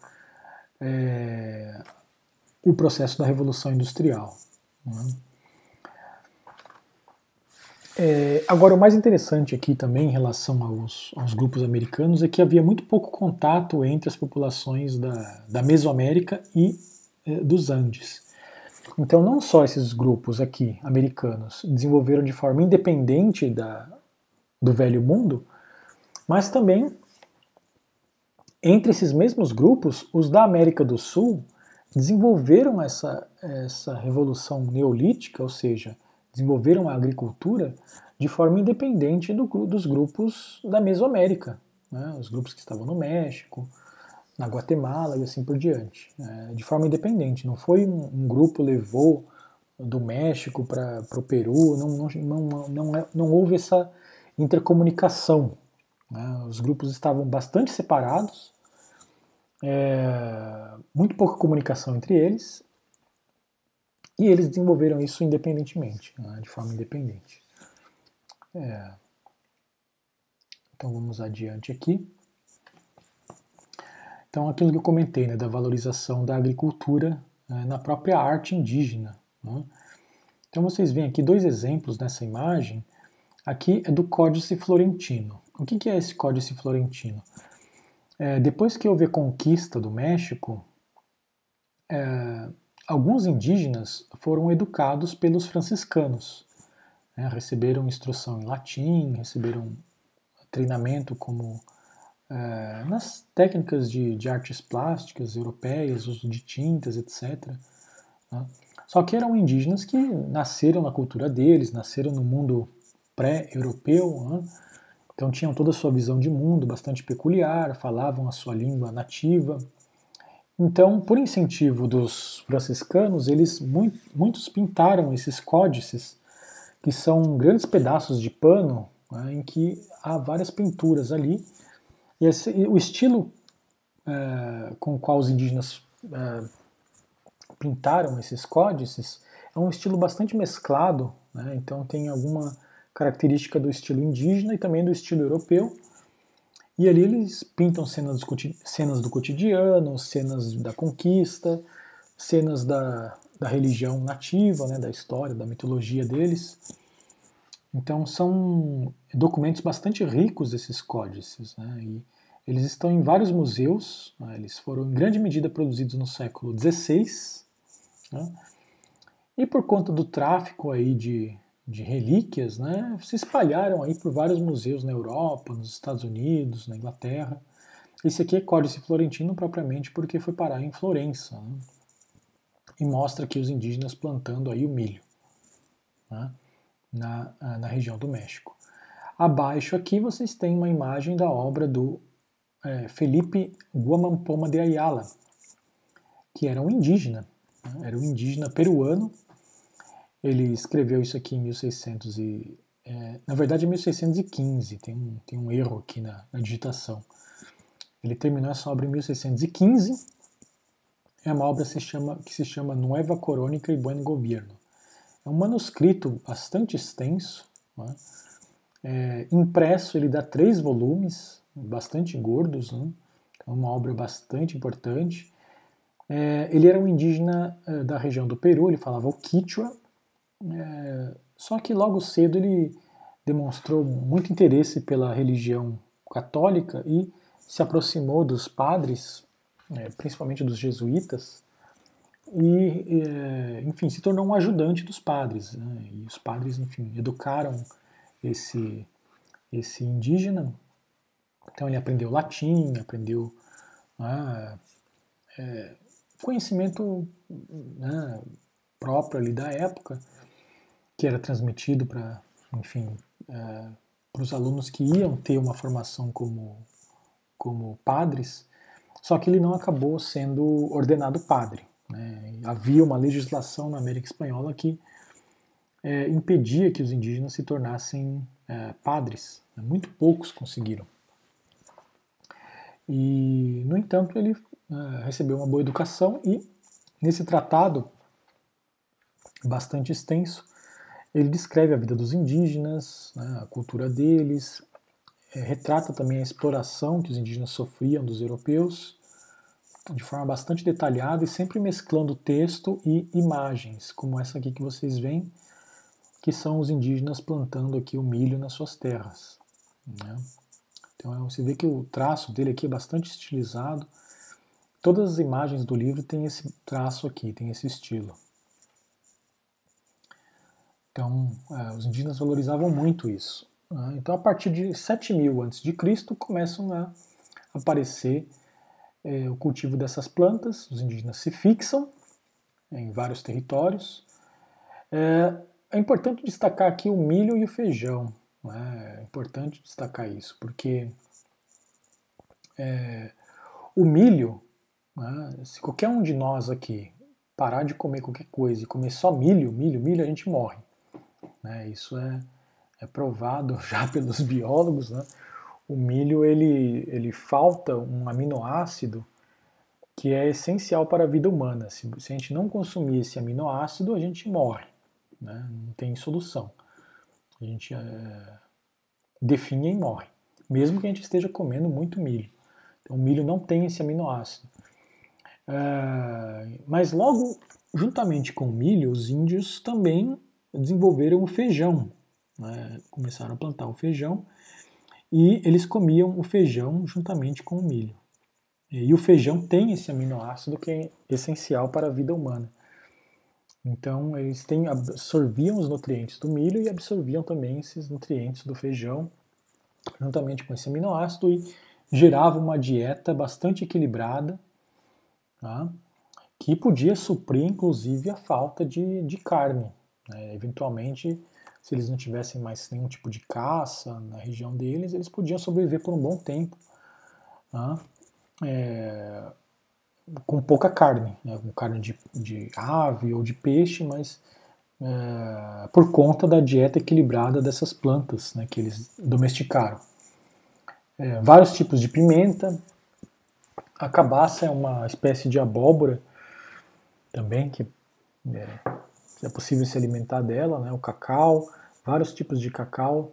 é, o processo da Revolução Industrial. Né? É, agora, o mais interessante aqui também em relação aos, aos, grupos americanos é que havia muito pouco contato entre as populações da, da Mesoamérica e é, dos Andes. Então, não só esses grupos aqui, americanos, desenvolveram de forma independente da, do velho mundo, mas também entre esses mesmos grupos, os da América do Sul desenvolveram essa, essa revolução neolítica, ou seja, desenvolveram a agricultura de forma independente do, dos grupos da Mesoamérica, né? os grupos que estavam no México, na Guatemala e assim por diante, é, de forma independente. Não foi um, um grupo levou do México para o Peru, não, não, não, não, é, não houve essa intercomunicação. Né? Os grupos estavam bastante separados, é, muito pouca comunicação entre eles, e eles desenvolveram isso independentemente, né? de forma independente. É. Então vamos adiante aqui. Então aquilo que eu comentei, né, da valorização da agricultura né, na própria arte indígena. Né? Então vocês veem aqui dois exemplos nessa imagem. Aqui é do Códice Florentino. O que, que é esse Códice Florentino? É, depois que houve a conquista do México, é, alguns indígenas foram educados pelos franciscanos. Né, receberam instrução em latim, receberam treinamento como é, nas técnicas de, de, artes plásticas europeias, uso de tintas, etc. Né? Só que eram indígenas que nasceram na cultura deles, nasceram no mundo pré-europeu, né? então tinham toda a sua visão de mundo bastante peculiar, falavam a sua língua nativa. Então, por incentivo dos franciscanos, eles muitos pintaram esses códices, que são grandes pedaços de pano né, em que há várias pinturas ali. E esse, o estilo é, com o qual os indígenas é, pintaram esses códices é um estilo bastante mesclado, né, então tem alguma característica do estilo indígena e também do estilo europeu. E ali eles pintam cenas do, cenas do cotidiano, cenas da conquista, cenas da, da religião nativa, né, da história, da mitologia deles. Então são documentos bastante ricos esses códices, né? E eles estão em vários museus, né? eles foram em grande medida produzidos no século XVI, né? e por conta do tráfico aí de, de relíquias, né, se espalharam aí por vários museus na Europa, nos Estados Unidos, na Inglaterra. Esse aqui é Códice Florentino propriamente porque foi parar em Florença, né? e mostra aqui os indígenas plantando aí o milho. Né? na, ah, na região do México. Abaixo aqui vocês têm uma imagem da obra do é, Felipe Guamampoma de Ayala, que era um indígena, né? era um indígena peruano. Ele escreveu isso aqui em 1600 e, é, na verdade 1615, tem um, tem um erro aqui na, na digitação. Ele terminou essa obra em 1615. É uma obra que se chama, que se chama Nueva Corônica e Buen Gobierno. É um manuscrito bastante extenso, né? é, impresso, ele dá três volumes, bastante gordos, né? é uma obra bastante importante. É, ele era um indígena é, da região do Peru, ele falava o Quichua, é, só que logo cedo ele demonstrou muito interesse pela religião católica e se aproximou dos padres, é, principalmente dos jesuítas, e, é, enfim, se tornou um ajudante dos padres. Né? E os padres, enfim, educaram esse, esse indígena. Então ele aprendeu latim, aprendeu ah, é, conhecimento né, próprio ali da época, que era transmitido para, enfim, é, para os alunos que iam ter uma formação como, como padres, só que ele não acabou sendo ordenado padre. Né? Havia uma legislação na América Espanhola que é, impedia que os indígenas se tornassem é, padres. Né? Muito poucos conseguiram. E, no entanto, ele é, recebeu uma boa educação e, nesse tratado bastante extenso, ele descreve a vida dos indígenas, né, a cultura deles, é, retrata também a exploração que os indígenas sofriam dos europeus de forma bastante detalhada e sempre mesclando texto e imagens, como essa aqui que vocês veem, que são os indígenas plantando aqui o milho nas suas terras. Né? Então você vê que o traço dele aqui é bastante estilizado. Todas as imagens do livro têm esse traço aqui, tem esse estilo. Então, é, os indígenas valorizavam muito isso. Né? Então, a partir de 7000 a.C., começam a aparecer é, o cultivo dessas plantas, os indígenas se fixam em vários territórios, é, é importante destacar aqui o milho e o feijão. Né? É importante destacar isso, porque é, o milho, né, se qualquer um de nós aqui parar de comer qualquer coisa e comer só milho, milho, milho, a gente morre. Né? Isso é, é provado já pelos biólogos. Né? O milho ele, ele falta um aminoácido que é essencial para a vida humana. Se, se a gente não consumir esse aminoácido, a gente morre. Né? Não tem solução. A gente é, definha e morre, mesmo que a gente esteja comendo muito milho. Então, o milho não tem esse aminoácido. É, mas logo, juntamente com o milho, os índios também desenvolveram o feijão. Né? Começaram a plantar o feijão e eles comiam o feijão juntamente com o milho. E o feijão tem esse aminoácido que é essencial para a vida humana. Então, eles têm, absorviam os nutrientes do milho e absorviam também esses nutrientes do feijão, juntamente com esse aminoácido, e gerava uma dieta bastante equilibrada, tá? que podia suprir, inclusive, a falta de, de carne. Né? Eventualmente, se eles não tivessem mais nenhum tipo de caça na região deles, eles podiam sobreviver por um bom tempo. Tá? É, com pouca carne, né? com carne de, de, ave ou de peixe, mas é, por conta da dieta equilibrada dessas plantas né, que eles domesticaram é, vários tipos de pimenta. A cabaça é uma espécie de abóbora também, que é, é possível se alimentar dela, né? o cacau, vários tipos de cacau.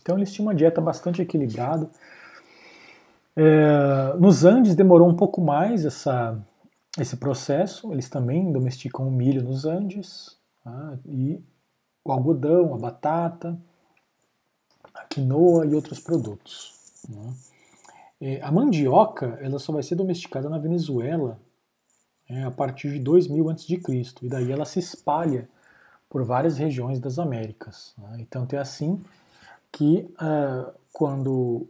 Então eles tinham uma dieta bastante equilibrada. É, nos Andes demorou um pouco mais essa, esse processo, eles também domesticam o milho nos Andes, tá? e o algodão, a batata, a quinoa e outros produtos. Né? É, a mandioca ela só vai ser domesticada na Venezuela é, a partir de 2000 a.C. e daí ela se espalha por várias regiões das Américas. Né? Então é assim que uh, quando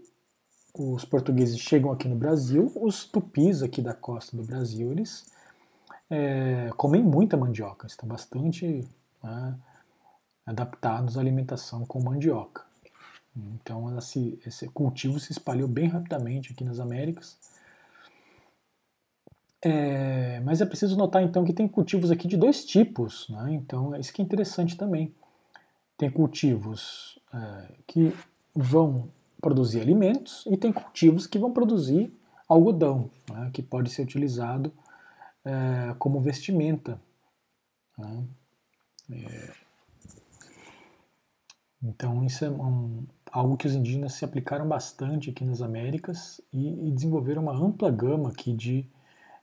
os portugueses chegam aqui no Brasil, os tupis aqui da costa do Brasil, eles é, comem muita mandioca, estão bastante né, adaptados à alimentação com mandioca. Então esse, esse cultivo se espalhou bem rapidamente aqui nas Américas. É, mas é preciso notar então que tem cultivos aqui de dois tipos, né? então é isso que é interessante também. Tem cultivos é, que vão produzir alimentos e tem cultivos que vão produzir algodão, né? que pode ser utilizado é, como vestimenta. Né? É, então isso é um, algo que os indígenas se aplicaram bastante aqui nas Américas e, e desenvolveram uma ampla gama aqui de,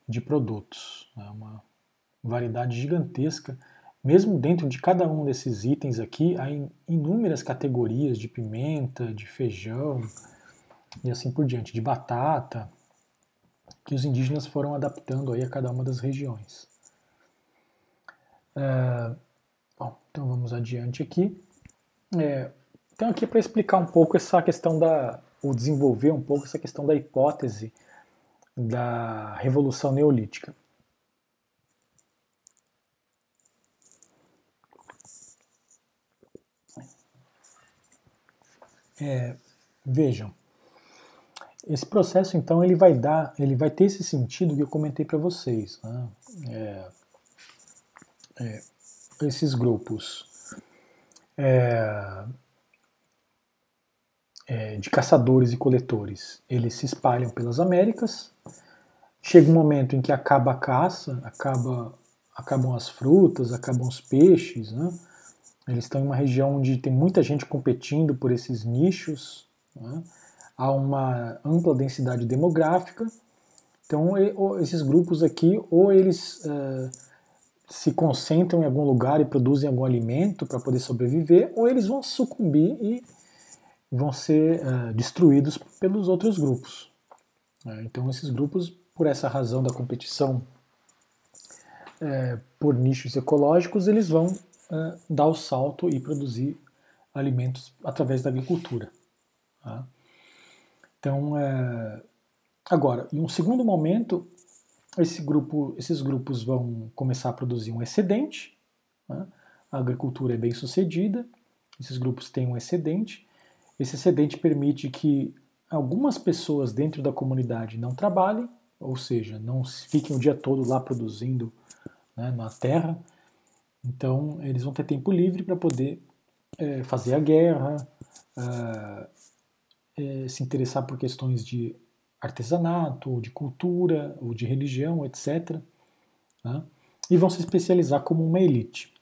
de produtos, né? uma variedade gigantesca. Mesmo dentro de cada um desses itens aqui, há inúmeras categorias de pimenta, de feijão e assim por diante, de batata, que os indígenas foram adaptando aí a cada uma das regiões. É, bom, então vamos adiante aqui. É, então aqui para explicar um pouco essa questão da, ou desenvolver um pouco essa questão da hipótese da revolução neolítica. É, vejam, esse processo então ele vai dar, ele vai ter esse sentido que eu comentei para vocês, né? é, é, esses grupos é, é, de caçadores e coletores, eles se espalham pelas Américas. Chega um momento em que acaba a caça, acaba, acabam as frutas, acabam os peixes. Né? Eles estão em uma região onde tem muita gente competindo por esses nichos. Né? Há uma ampla densidade demográfica. Então, esses grupos aqui, ou eles uh, se concentram em algum lugar e produzem algum alimento para poder sobreviver, ou eles vão sucumbir e vão ser uh, destruídos pelos outros grupos. Uh, então, esses grupos, por essa razão da competição uh, por nichos ecológicos, eles vão eh, dar o salto e produzir alimentos através da agricultura. Tá? Então, agora, em um segundo momento, esse grupo, esses grupos vão começar a produzir um excedente, né? a agricultura é bem sucedida, esses grupos têm um excedente, esse excedente permite que algumas pessoas dentro da comunidade não trabalhem, ou seja, não fiquem o dia todo lá produzindo né, na terra, então eles vão ter tempo livre para poder é, fazer a guerra, é, é, se interessar por questões de artesanato, ou de cultura, ou de religião, etc. Né? E vão se especializar como uma elite.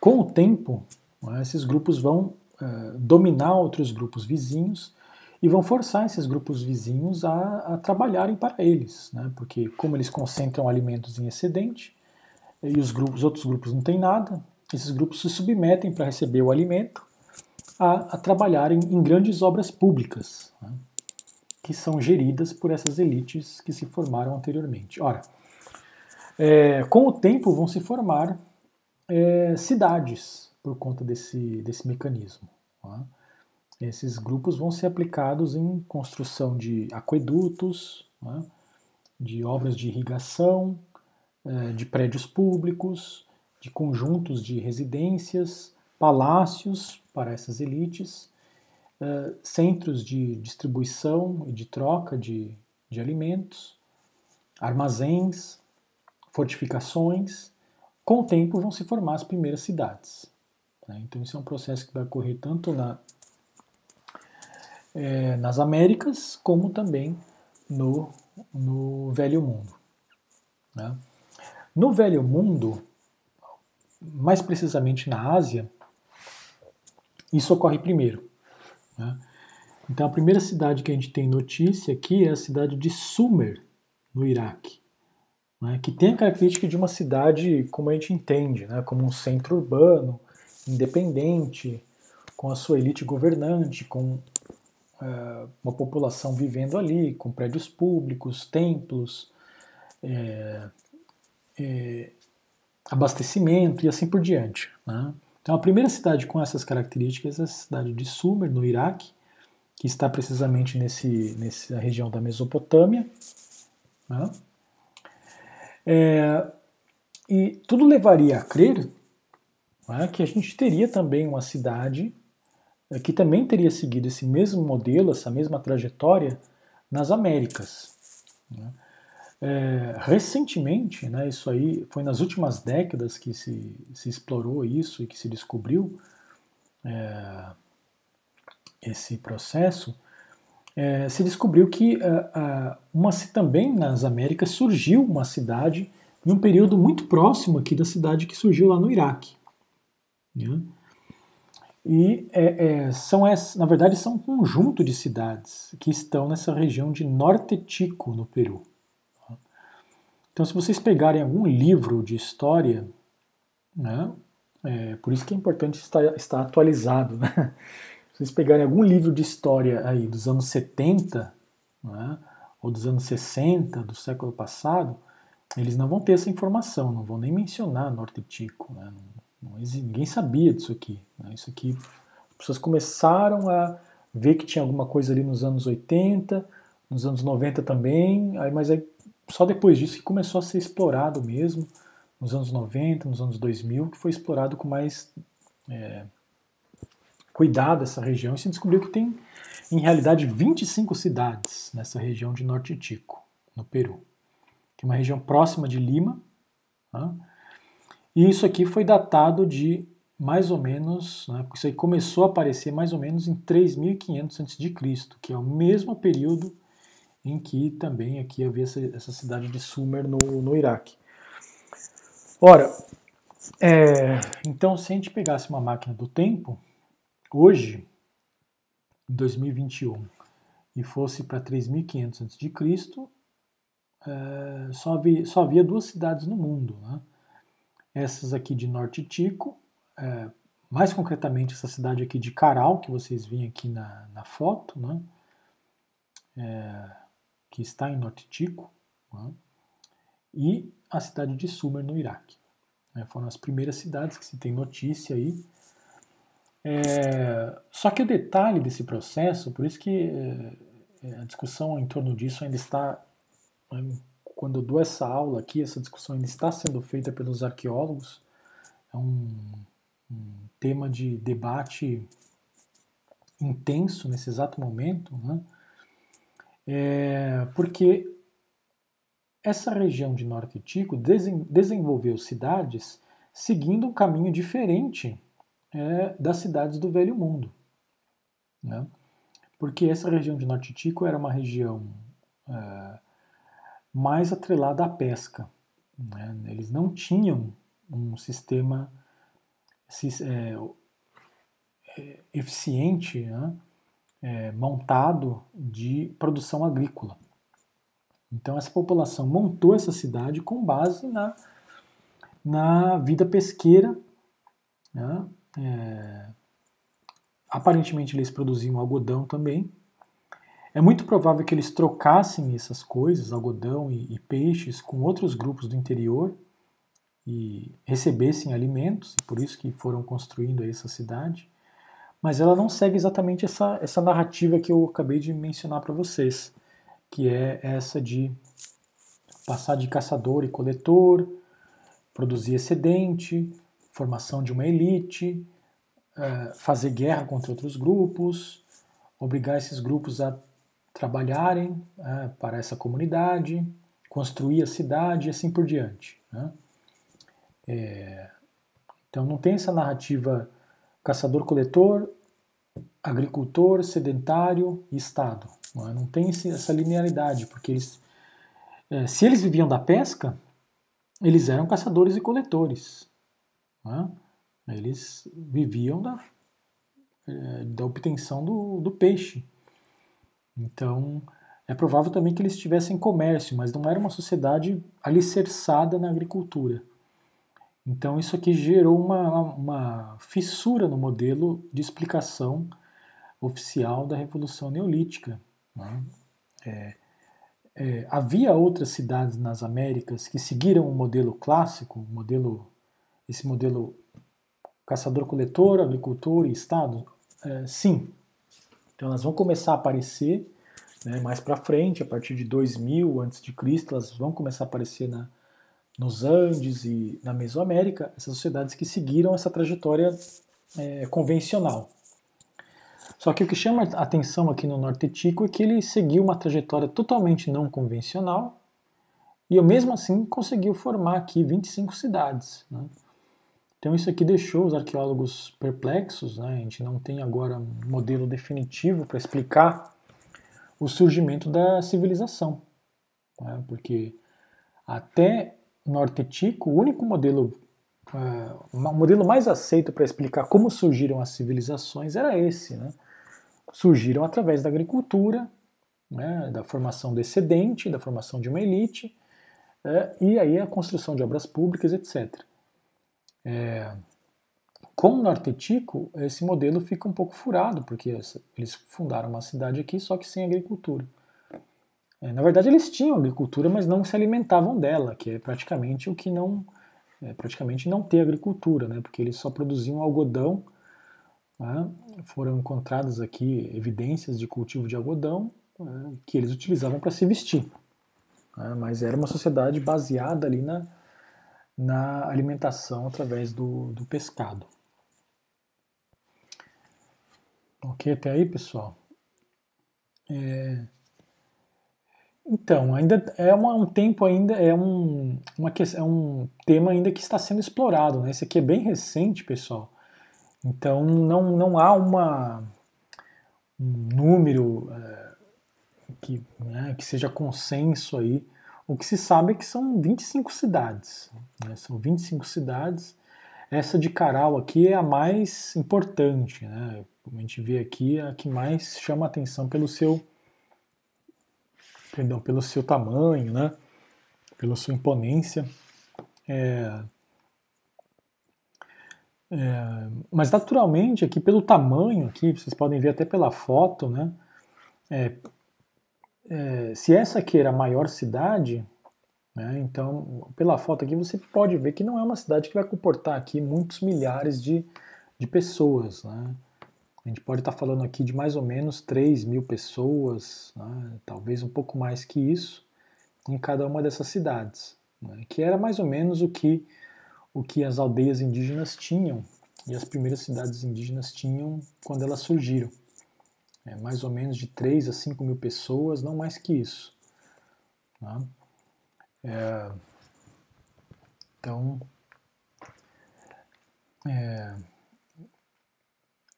Com o tempo, né, esses grupos vão é, dominar outros grupos vizinhos e vão forçar esses grupos vizinhos a, a trabalharem para eles, né? porque como eles concentram alimentos em excedente e os, grupos, os outros grupos não têm nada, esses grupos se submetem para receber o alimento a, a trabalharem em grandes obras públicas, né? que são geridas por essas elites que se formaram anteriormente. Ora, é, com o tempo vão se formar é, cidades por conta desse, desse mecanismo. Né? Esses grupos vão ser aplicados em construção de aquedutos, né? de obras de irrigação, é, de prédios públicos, de conjuntos de residências, palácios para essas elites, é, centros de distribuição e de troca de, de alimentos, armazéns, fortificações. Com o tempo vão se formar as primeiras cidades. Né? Então, isso é um processo que vai ocorrer tanto na, é, nas Américas como também no, no Velho Mundo. Né? No Velho Mundo, mais precisamente na Ásia, isso ocorre primeiro. Né? Então, a primeira cidade que a gente tem notícia aqui é a cidade de Sumer, no Iraque, né? que tem a característica de uma cidade, como a gente entende, né? como um centro urbano, independente, com a sua elite governante, com é, uma população vivendo ali, com prédios públicos, templos, é, é, abastecimento e assim por diante. Né? Então, a primeira cidade com essas características é a cidade de Sumer, no Iraque, que está precisamente nesse, nessa região da Mesopotâmia. Né? É, e tudo levaria a crer né, que a gente teria também uma cidade que também teria seguido esse mesmo modelo, essa mesma trajetória nas Américas. Né? É, recentemente, né, isso aí foi nas últimas décadas que se, se explorou isso e que se descobriu é, esse processo, é, se descobriu que é, uma, também nas Américas surgiu uma cidade em um período muito próximo aqui da cidade que surgiu lá no Iraque. Né? E é, é, são na verdade são um conjunto de cidades que estão nessa região de Norte Tico, no Peru. Então, se vocês pegarem algum livro de história, né, é, por isso que é importante estar, estar atualizado, né? Se vocês pegarem algum livro de história aí dos anos 70, né, ou dos anos 60 do século passado, eles não vão ter essa informação, não vão nem mencionar Norte Tico. Né, ninguém sabia disso aqui. Né? Isso aqui, as pessoas começaram a ver que tinha alguma coisa ali nos anos 80, nos anos 90 também, aí, mas aí, só depois disso que começou a ser explorado mesmo, nos anos 90, nos anos 2000, que foi explorado com mais é, cuidado essa região e se descobriu que tem, em realidade, 25 cidades nessa região de Norte Tico, no Peru, que é uma região próxima de Lima, né? E isso aqui foi datado de mais ou menos, né, isso aí começou a aparecer mais ou menos em 3.500 a.C., que é o mesmo período em que também aqui havia essa, essa cidade de Sumer no, no Iraque. Ora, é, então se a gente pegasse uma máquina do tempo, hoje, em 2021, e fosse para 3.500 a.C., é, só, havia, só havia duas cidades no mundo. Né? Essas aqui de Norte Tico, é, mais concretamente essa cidade aqui de Caral, que vocês veem aqui na, na foto, né? É, que está em Norte Tico, né? e a cidade de Sumer, no Iraque. É, foram as primeiras cidades que se tem notícia aí. É, só que o detalhe desse processo, por isso que é, é a discussão em torno disso ainda está, quando eu dou essa aula aqui, essa discussão ainda está sendo feita pelos arqueólogos, é um, um tema de debate intenso nesse exato momento, né? é, porque essa região de Norte Tico desenvolveu cidades seguindo um caminho diferente é, das cidades do Velho Mundo. Né? Porque essa região de Norte Tico era uma região é, mais atrelada à pesca. Né? Eles não tinham um sistema é, é, eficiente, né? é, montado de produção agrícola. Então essa população montou essa cidade com base na, na vida pesqueira. Né? É, aparentemente eles produziam algodão também. É muito provável que eles trocassem essas coisas, algodão e, e peixes, com outros grupos do interior e recebessem alimentos, e por isso que foram construindo essa cidade. Mas ela não segue exatamente essa, essa narrativa que eu acabei de mencionar para vocês, que é essa de passar de caçador e coletor, produzir excedente, formação de uma elite, é, fazer guerra contra outros grupos, obrigar esses grupos a trabalharem é, para essa comunidade, construir a cidade e assim por diante. Né? É, então não tem essa narrativa caçador-coletor, agricultor, sedentário e Estado. Não, é? não tem essa linearidade, porque eles, é, se eles viviam da pesca, eles eram caçadores e coletores. É? Eles viviam da, é, da obtenção do, do peixe. Então, é provável também que eles tivessem comércio, mas não era uma sociedade alicerçada na agricultura. Então, isso aqui gerou uma, uma fissura no modelo de explicação oficial da Revolução Neolítica. Né? É, é, havia outras cidades nas Américas que seguiram o modelo clássico, modelo, esse modelo caçador-coletor, agricultor e Estado? É, sim. Então elas vão começar a aparecer né, mais para frente, a partir de 2000 a.C., elas vão começar a aparecer na, nos Andes e na Mesoamérica, essas sociedades que seguiram essa trajetória é, convencional. Só que o que chama a atenção aqui no Norte Tico é que ele seguiu uma trajetória totalmente não convencional e mesmo assim conseguiu formar aqui 25 cidades. Né? Então isso aqui deixou os arqueólogos perplexos, né? a gente não tem agora um modelo definitivo para explicar o surgimento da civilização, né? porque até nortetico, o único modelo, uh, o modelo mais aceito para explicar como surgiram as civilizações era esse. Né? Surgiram através da agricultura, né, da formação do excedente, da formação de uma elite, é, e aí a construção de obras públicas, etc. É, com o esse modelo fica um pouco furado, porque eles fundaram uma cidade aqui, só que sem agricultura. É, na verdade, eles tinham agricultura, mas não se alimentavam dela, que é praticamente o que não é, praticamente não ter agricultura, né? Porque eles só produziam algodão. Né? Foram encontradas aqui evidências de cultivo de algodão né? que eles utilizavam para se vestir. Né? Mas era uma sociedade baseada ali na, na alimentação através do, do pescado. Ok até aí, pessoal? É... Então, ainda é uma, um tempo ainda, é um, uma, é um tema ainda que está sendo explorado, né? Esse aqui é bem recente, pessoal. Então não, não há uma, um número é, que, né, que seja consenso aí. O que se sabe é que são 25 cidades. Né? São 25 cidades. Essa de Caral aqui é a mais importante, né? Como a gente vê aqui, é a que mais chama atenção pelo seu perdão, pelo seu tamanho, né? pela sua imponência. É, é, mas naturalmente aqui pelo tamanho aqui, vocês podem ver até pela foto, né? É, é, se essa aqui era a maior cidade, né, então pela foto aqui você pode ver que não é uma cidade que vai comportar aqui muitos milhares de, de pessoas. Né? A gente pode estar falando aqui de mais ou menos 3 mil pessoas, né, talvez um pouco mais que isso, em cada uma dessas cidades, né, que era mais ou menos o que o que as aldeias indígenas tinham e as primeiras cidades indígenas tinham quando elas surgiram. É, mais ou menos de 3 a 5 mil pessoas, não mais que isso. Tá? É, então, é,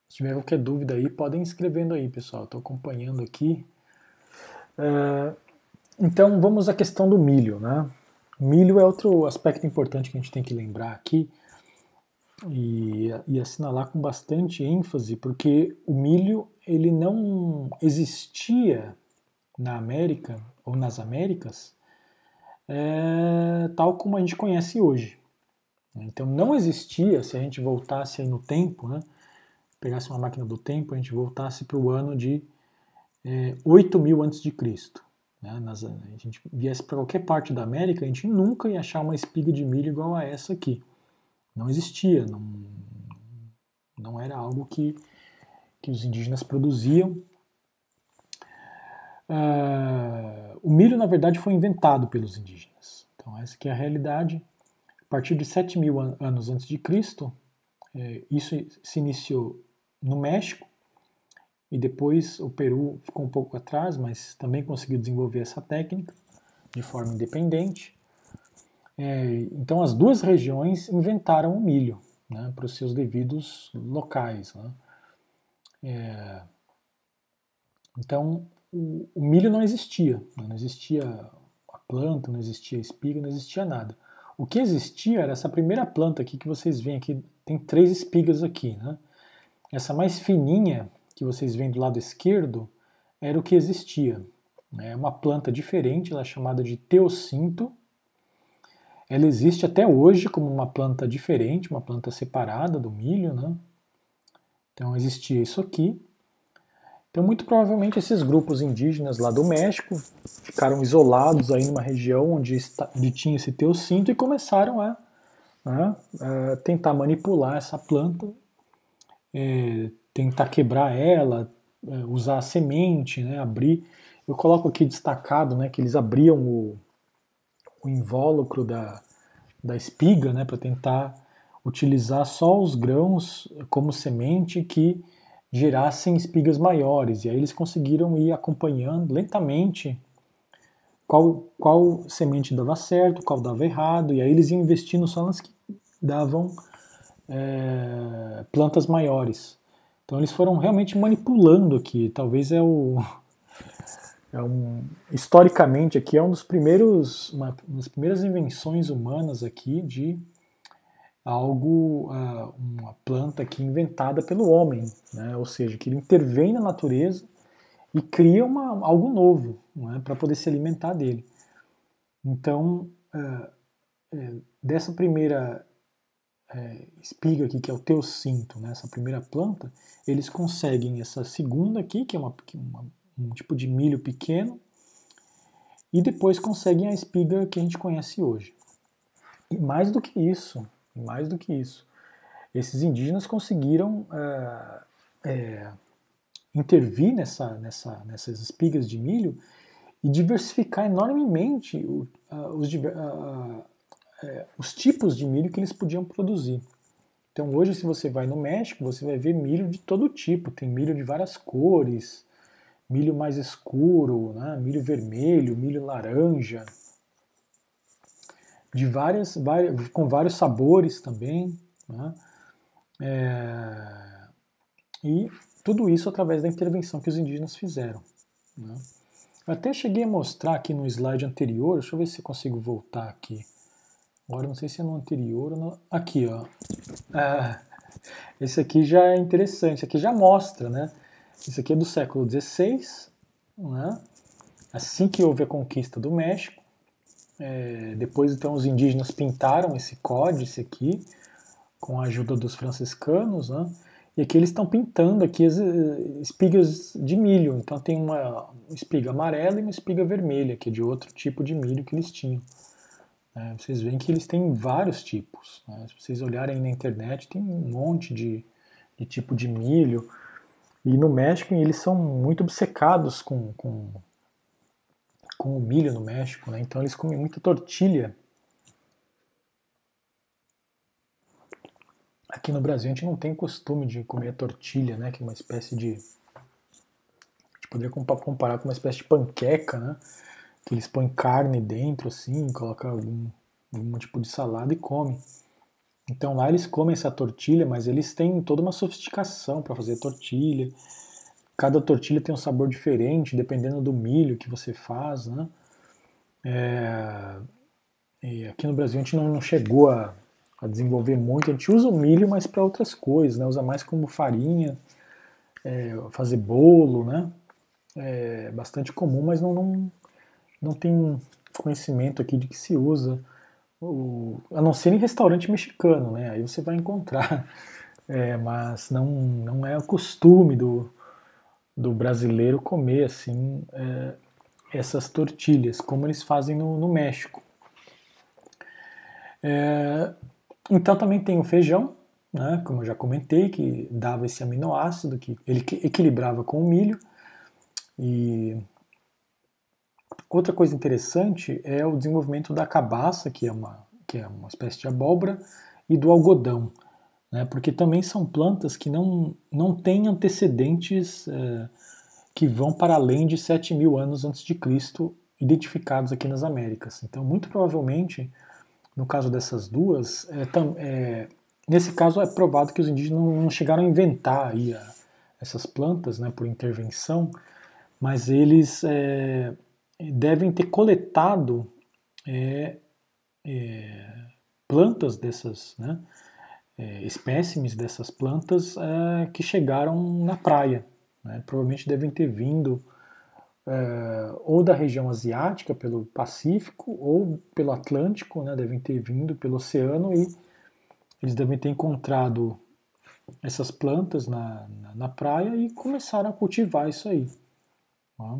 se tiver qualquer dúvida aí, podem escrevendo aí, pessoal. Estou acompanhando aqui. É, então, vamos à questão do milho. Né? Milho é outro aspecto importante que a gente tem que lembrar aqui e, e assinalar com bastante ênfase, porque o milho ele não existia na América ou nas Américas é, tal como a gente conhece hoje. Então não existia, se a gente voltasse no tempo, né, pegasse uma máquina do tempo, a gente voltasse para o ano de é, 8000 antes de Cristo. Né, nas, a gente viesse para qualquer parte da América, a gente nunca ia achar uma espiga de milho igual a essa aqui. Não existia, não, não era algo que, que os indígenas produziam. Uh, o milho, na verdade, foi inventado pelos indígenas. Então, essa é a realidade. A partir de 7 mil anos antes de Cristo, é, isso se iniciou no México, e depois o Peru ficou um pouco atrás, mas também conseguiu desenvolver essa técnica de forma independente. É, então as duas regiões inventaram o milho né, para os seus devidos locais. Né? É, então o, o, milho não existia, né? não existia a planta, não existia a espiga, não existia nada. O que existia era essa primeira planta aqui que vocês veem aqui, tem três espigas aqui. Né? Essa mais fininha que vocês veem do lado esquerdo era o que existia. É uma planta diferente, ela é chamada de teocinto, ela existe até hoje como uma planta diferente, uma planta separada do milho, né? Então existia isso aqui. Então muito provavelmente esses grupos indígenas lá do México ficaram isolados aí numa região onde, está, onde tinha esse teocinto e começaram a, né, a tentar manipular essa planta, é, tentar quebrar ela, é, usar a semente, né, abrir. Eu coloco aqui destacado né, que eles abriam o, o invólucro da, da espiga, né, para tentar utilizar só os grãos como semente que gerassem espigas maiores. E aí eles conseguiram ir acompanhando lentamente qual, qual semente dava certo, qual dava errado, e aí eles iam investindo só nas que davam é, plantas maiores. Então eles foram realmente manipulando aqui. Talvez é o, é um, historicamente aqui é um dos primeiros, uma, uma das primeiras invenções humanas aqui de algo, uh, uma planta aqui inventada pelo homem, né? ou seja, que ele intervém na natureza e cria uma, algo novo né? para poder se alimentar dele. Então, uh, é, dessa primeira é, espiga aqui, que é o teocinto, né? essa primeira planta, eles conseguem essa segunda aqui, que é uma, uma um tipo de milho pequeno, e depois conseguem a espiga que a gente conhece hoje. E mais do que isso, mais do que isso, esses indígenas conseguiram é, é, intervir nessa, nessa, nessas espigas de milho e diversificar enormemente o, os, é, os tipos de milho que eles podiam produzir. Então hoje, se você vai no México, você vai ver milho de todo tipo. Tem milho de várias cores, milho mais escuro, né? milho vermelho, milho laranja, de várias, várias com vários sabores também, né? é, e tudo isso através da intervenção que os indígenas fizeram. Né? Eu até cheguei a mostrar aqui no slide anterior, deixa eu ver se consigo voltar aqui. Agora não sei se é no anterior ou no... Aqui, ó. Ah, esse aqui já é interessante, aqui já mostra, né? Isso aqui é do século XVI, né? assim que houve a conquista do México. É, depois, então, os indígenas pintaram esse códice aqui, com a ajuda dos franciscanos, né? e aqui eles estão pintando aqui as eh, espigas de milho. Então tem uma espiga amarela e uma espiga vermelha, que é de outro tipo de milho que eles tinham. É, vocês veem que eles têm vários tipos. Né? Se vocês olharem na internet, tem um monte de, de tipo de milho. E no México eles são muito obcecados com, com, com o milho no México, né? então eles comem muita tortilha. aqui no Brasil a gente não tem costume de comer tortilha, né? Que é uma espécie de. A gente poderia comparar com uma espécie de panqueca, né? Que eles põem carne dentro, assim, colocam algum, algum tipo de salada e come. Então lá eles comem essa tortilha, mas eles têm toda uma sofisticação para fazer tortilha. Cada tortilha tem um sabor diferente, dependendo do milho que você faz, né? É, aqui no Brasil a gente não, não chegou a, a, desenvolver muito. A gente usa o milho, mas para outras coisas, né? Usa mais como farinha, é, fazer bolo, né? É bastante comum, mas não, não, não tem conhecimento aqui de que se usa. O, a não ser em restaurante mexicano, né? Aí você vai encontrar. É, mas não, não é o costume do, do brasileiro comer assim é, essas tortilhas, como eles fazem no, no México. É, então também tem o feijão, né, como eu já comentei, que dava esse aminoácido, que ele equilibrava com o milho. E outra coisa interessante é o desenvolvimento da cabaça, que é uma, que é uma espécie de abóbora, e do algodão, né, porque também são plantas que não, não têm antecedentes é, que vão para além de 7 mil anos antes de Cristo, identificados aqui nas Américas. Então, muito provavelmente, no caso dessas duas, é, é, nesse caso é provado que os indígenas não, chegaram a inventar aí a, essas plantas né, por intervenção, mas eles é, devem ter coletado plantas dessas, né, é, espécimes dessas plantas que chegaram na praia. Né, provavelmente devem ter vindo é, ou da região asiática, pelo Pacífico, ou pelo Atlântico, né, devem ter vindo pelo oceano e eles devem ter encontrado essas plantas na, na, na praia e começaram a cultivar isso aí. Tá?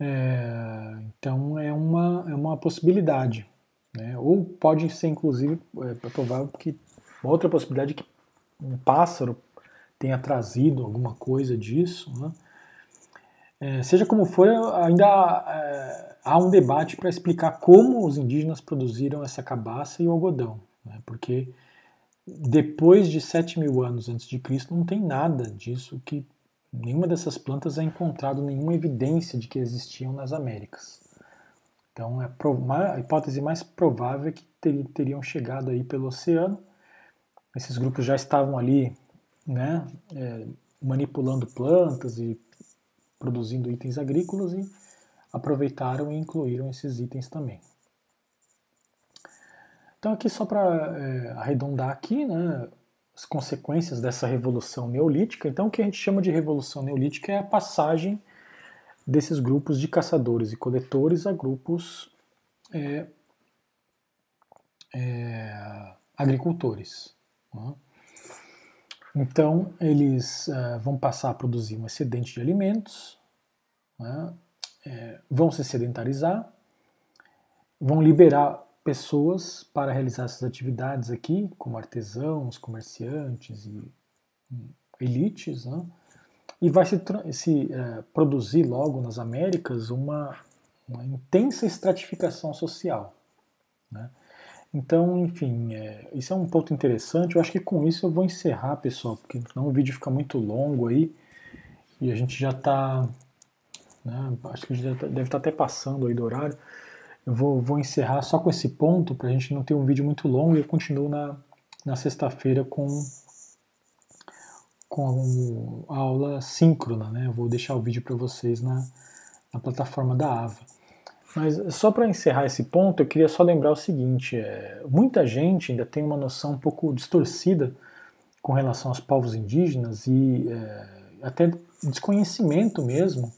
É, então é uma, é uma possibilidade. Né? Ou pode ser, inclusive, é, é provável que uma outra possibilidade é que um pássaro tenha trazido alguma coisa disso. Né? É, seja como for, ainda é, há um debate para explicar como os indígenas produziram essa cabaça e o algodão, né? porque depois de 7 mil anos antes de Cristo não tem nada disso que nenhuma dessas plantas é encontrado nenhuma evidência de que existiam nas Américas. Então é a hipótese mais provável é que teriam chegado aí pelo oceano. Esses grupos já estavam ali, né, é, manipulando plantas e produzindo itens agrícolas e aproveitaram e incluíram esses itens também. Então aqui só para é, arredondar aqui, né, as consequências dessa revolução neolítica. Então o que a gente chama de revolução neolítica é a passagem desses grupos de caçadores e coletores a grupos é, é, agricultores. Né? Então, eles uh, vão passar a produzir um excedente de alimentos, né? é, vão se sedentarizar, vão liberar pessoas para realizar essas atividades aqui, como artesãos, comerciantes e um, elites, né? E vai se, se uh, produzir logo nas Américas uma, uma intensa estratificação social. Né? Então, enfim, é, isso é um ponto interessante. Eu acho que com isso eu vou encerrar, pessoal, porque senão o vídeo fica muito longo aí e a gente já está. Né, acho que já tá, deve estar tá até passando aí do horário. Eu vou, vou encerrar só com esse ponto para a gente não ter um vídeo muito longo e eu continuo na, na sexta-feira com, com a aula síncrona. Né? Eu vou deixar o vídeo para vocês na, na plataforma da AVA. Mas só para encerrar esse ponto, eu queria só lembrar o seguinte: é, muita gente ainda tem uma noção um pouco distorcida com relação aos povos indígenas e é, até desconhecimento mesmo,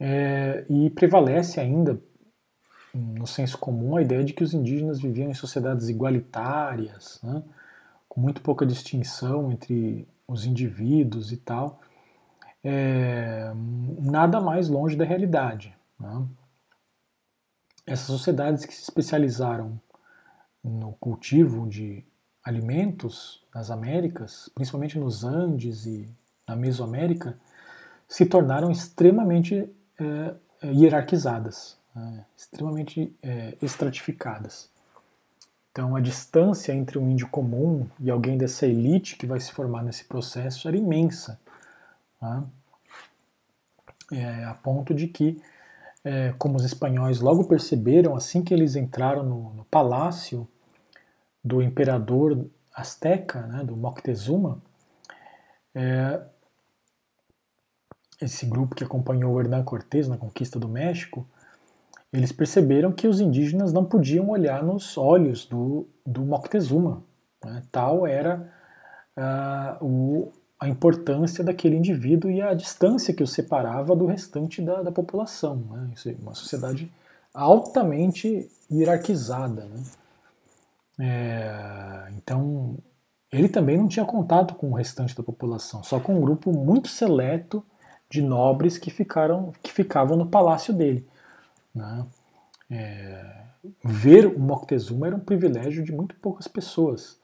é, e prevalece ainda no senso comum a ideia de que os indígenas viviam em sociedades igualitárias, né, com muito pouca distinção entre os indivíduos e tal. É, nada mais longe da realidade. Né? essas sociedades que se especializaram no cultivo de alimentos nas Américas, principalmente nos Andes e na Mesoamérica, se tornaram extremamente é, hierarquizadas, né, extremamente é, estratificadas. Então, a distância entre um índio comum e alguém dessa elite que vai se formar nesse processo era imensa. Tá? É, a ponto de que, é, como os espanhóis logo perceberam, assim que eles entraram no, no palácio do imperador azteca, né, do Moctezuma, é, esse grupo que acompanhou Hernán Cortés na conquista do México, eles perceberam que os indígenas não podiam olhar nos olhos do, do Moctezuma. Né? Tal era uh, o, a importância daquele indivíduo e a distância que o separava do restante da, da população. Né? Isso é uma sociedade altamente hierarquizada. Né? É, então, ele também não tinha contato com o restante da população, só com um grupo muito seleto de nobres que, ficaram, que ficavam no palácio dele. Né? É, ver o Moctezuma era um privilégio de muito poucas pessoas.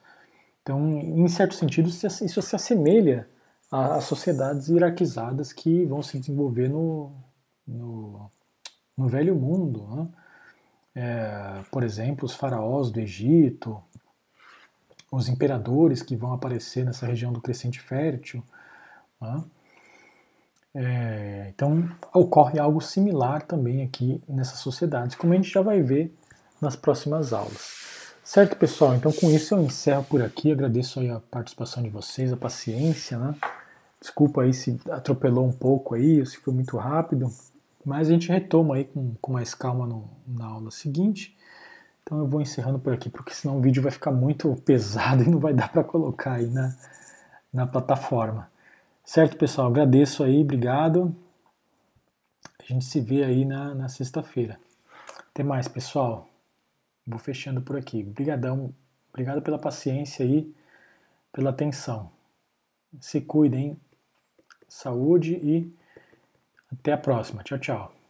Então, em certo sentido, isso se assemelha às sociedades hierarquizadas que vão se desenvolver no, no, no velho mundo. Né? É, por exemplo, os faraós do Egito, os imperadores que vão aparecer nessa região do Crescente Fértil. Né? É, então ocorre algo similar também aqui nessas sociedades, como a gente já vai ver nas próximas aulas. Certo, pessoal? Então com isso eu encerro por aqui. Agradeço a participação de vocês, a paciência, né? Desculpa aí se atropelou um pouco aí, se foi muito rápido, mas a gente retoma aí com, com mais calma no, na aula seguinte. Então eu vou encerrando por aqui, porque senão o vídeo vai ficar muito pesado e não vai dar para colocar aí na, na plataforma. Certo, pessoal? Agradeço aí, obrigado. A gente se vê aí na, na sexta-feira. Até mais, pessoal. Vou fechando por aqui. Obrigadão. Obrigado pela paciência aí, pela atenção. Se cuidem. Saúde e até a próxima. Tchau, tchau.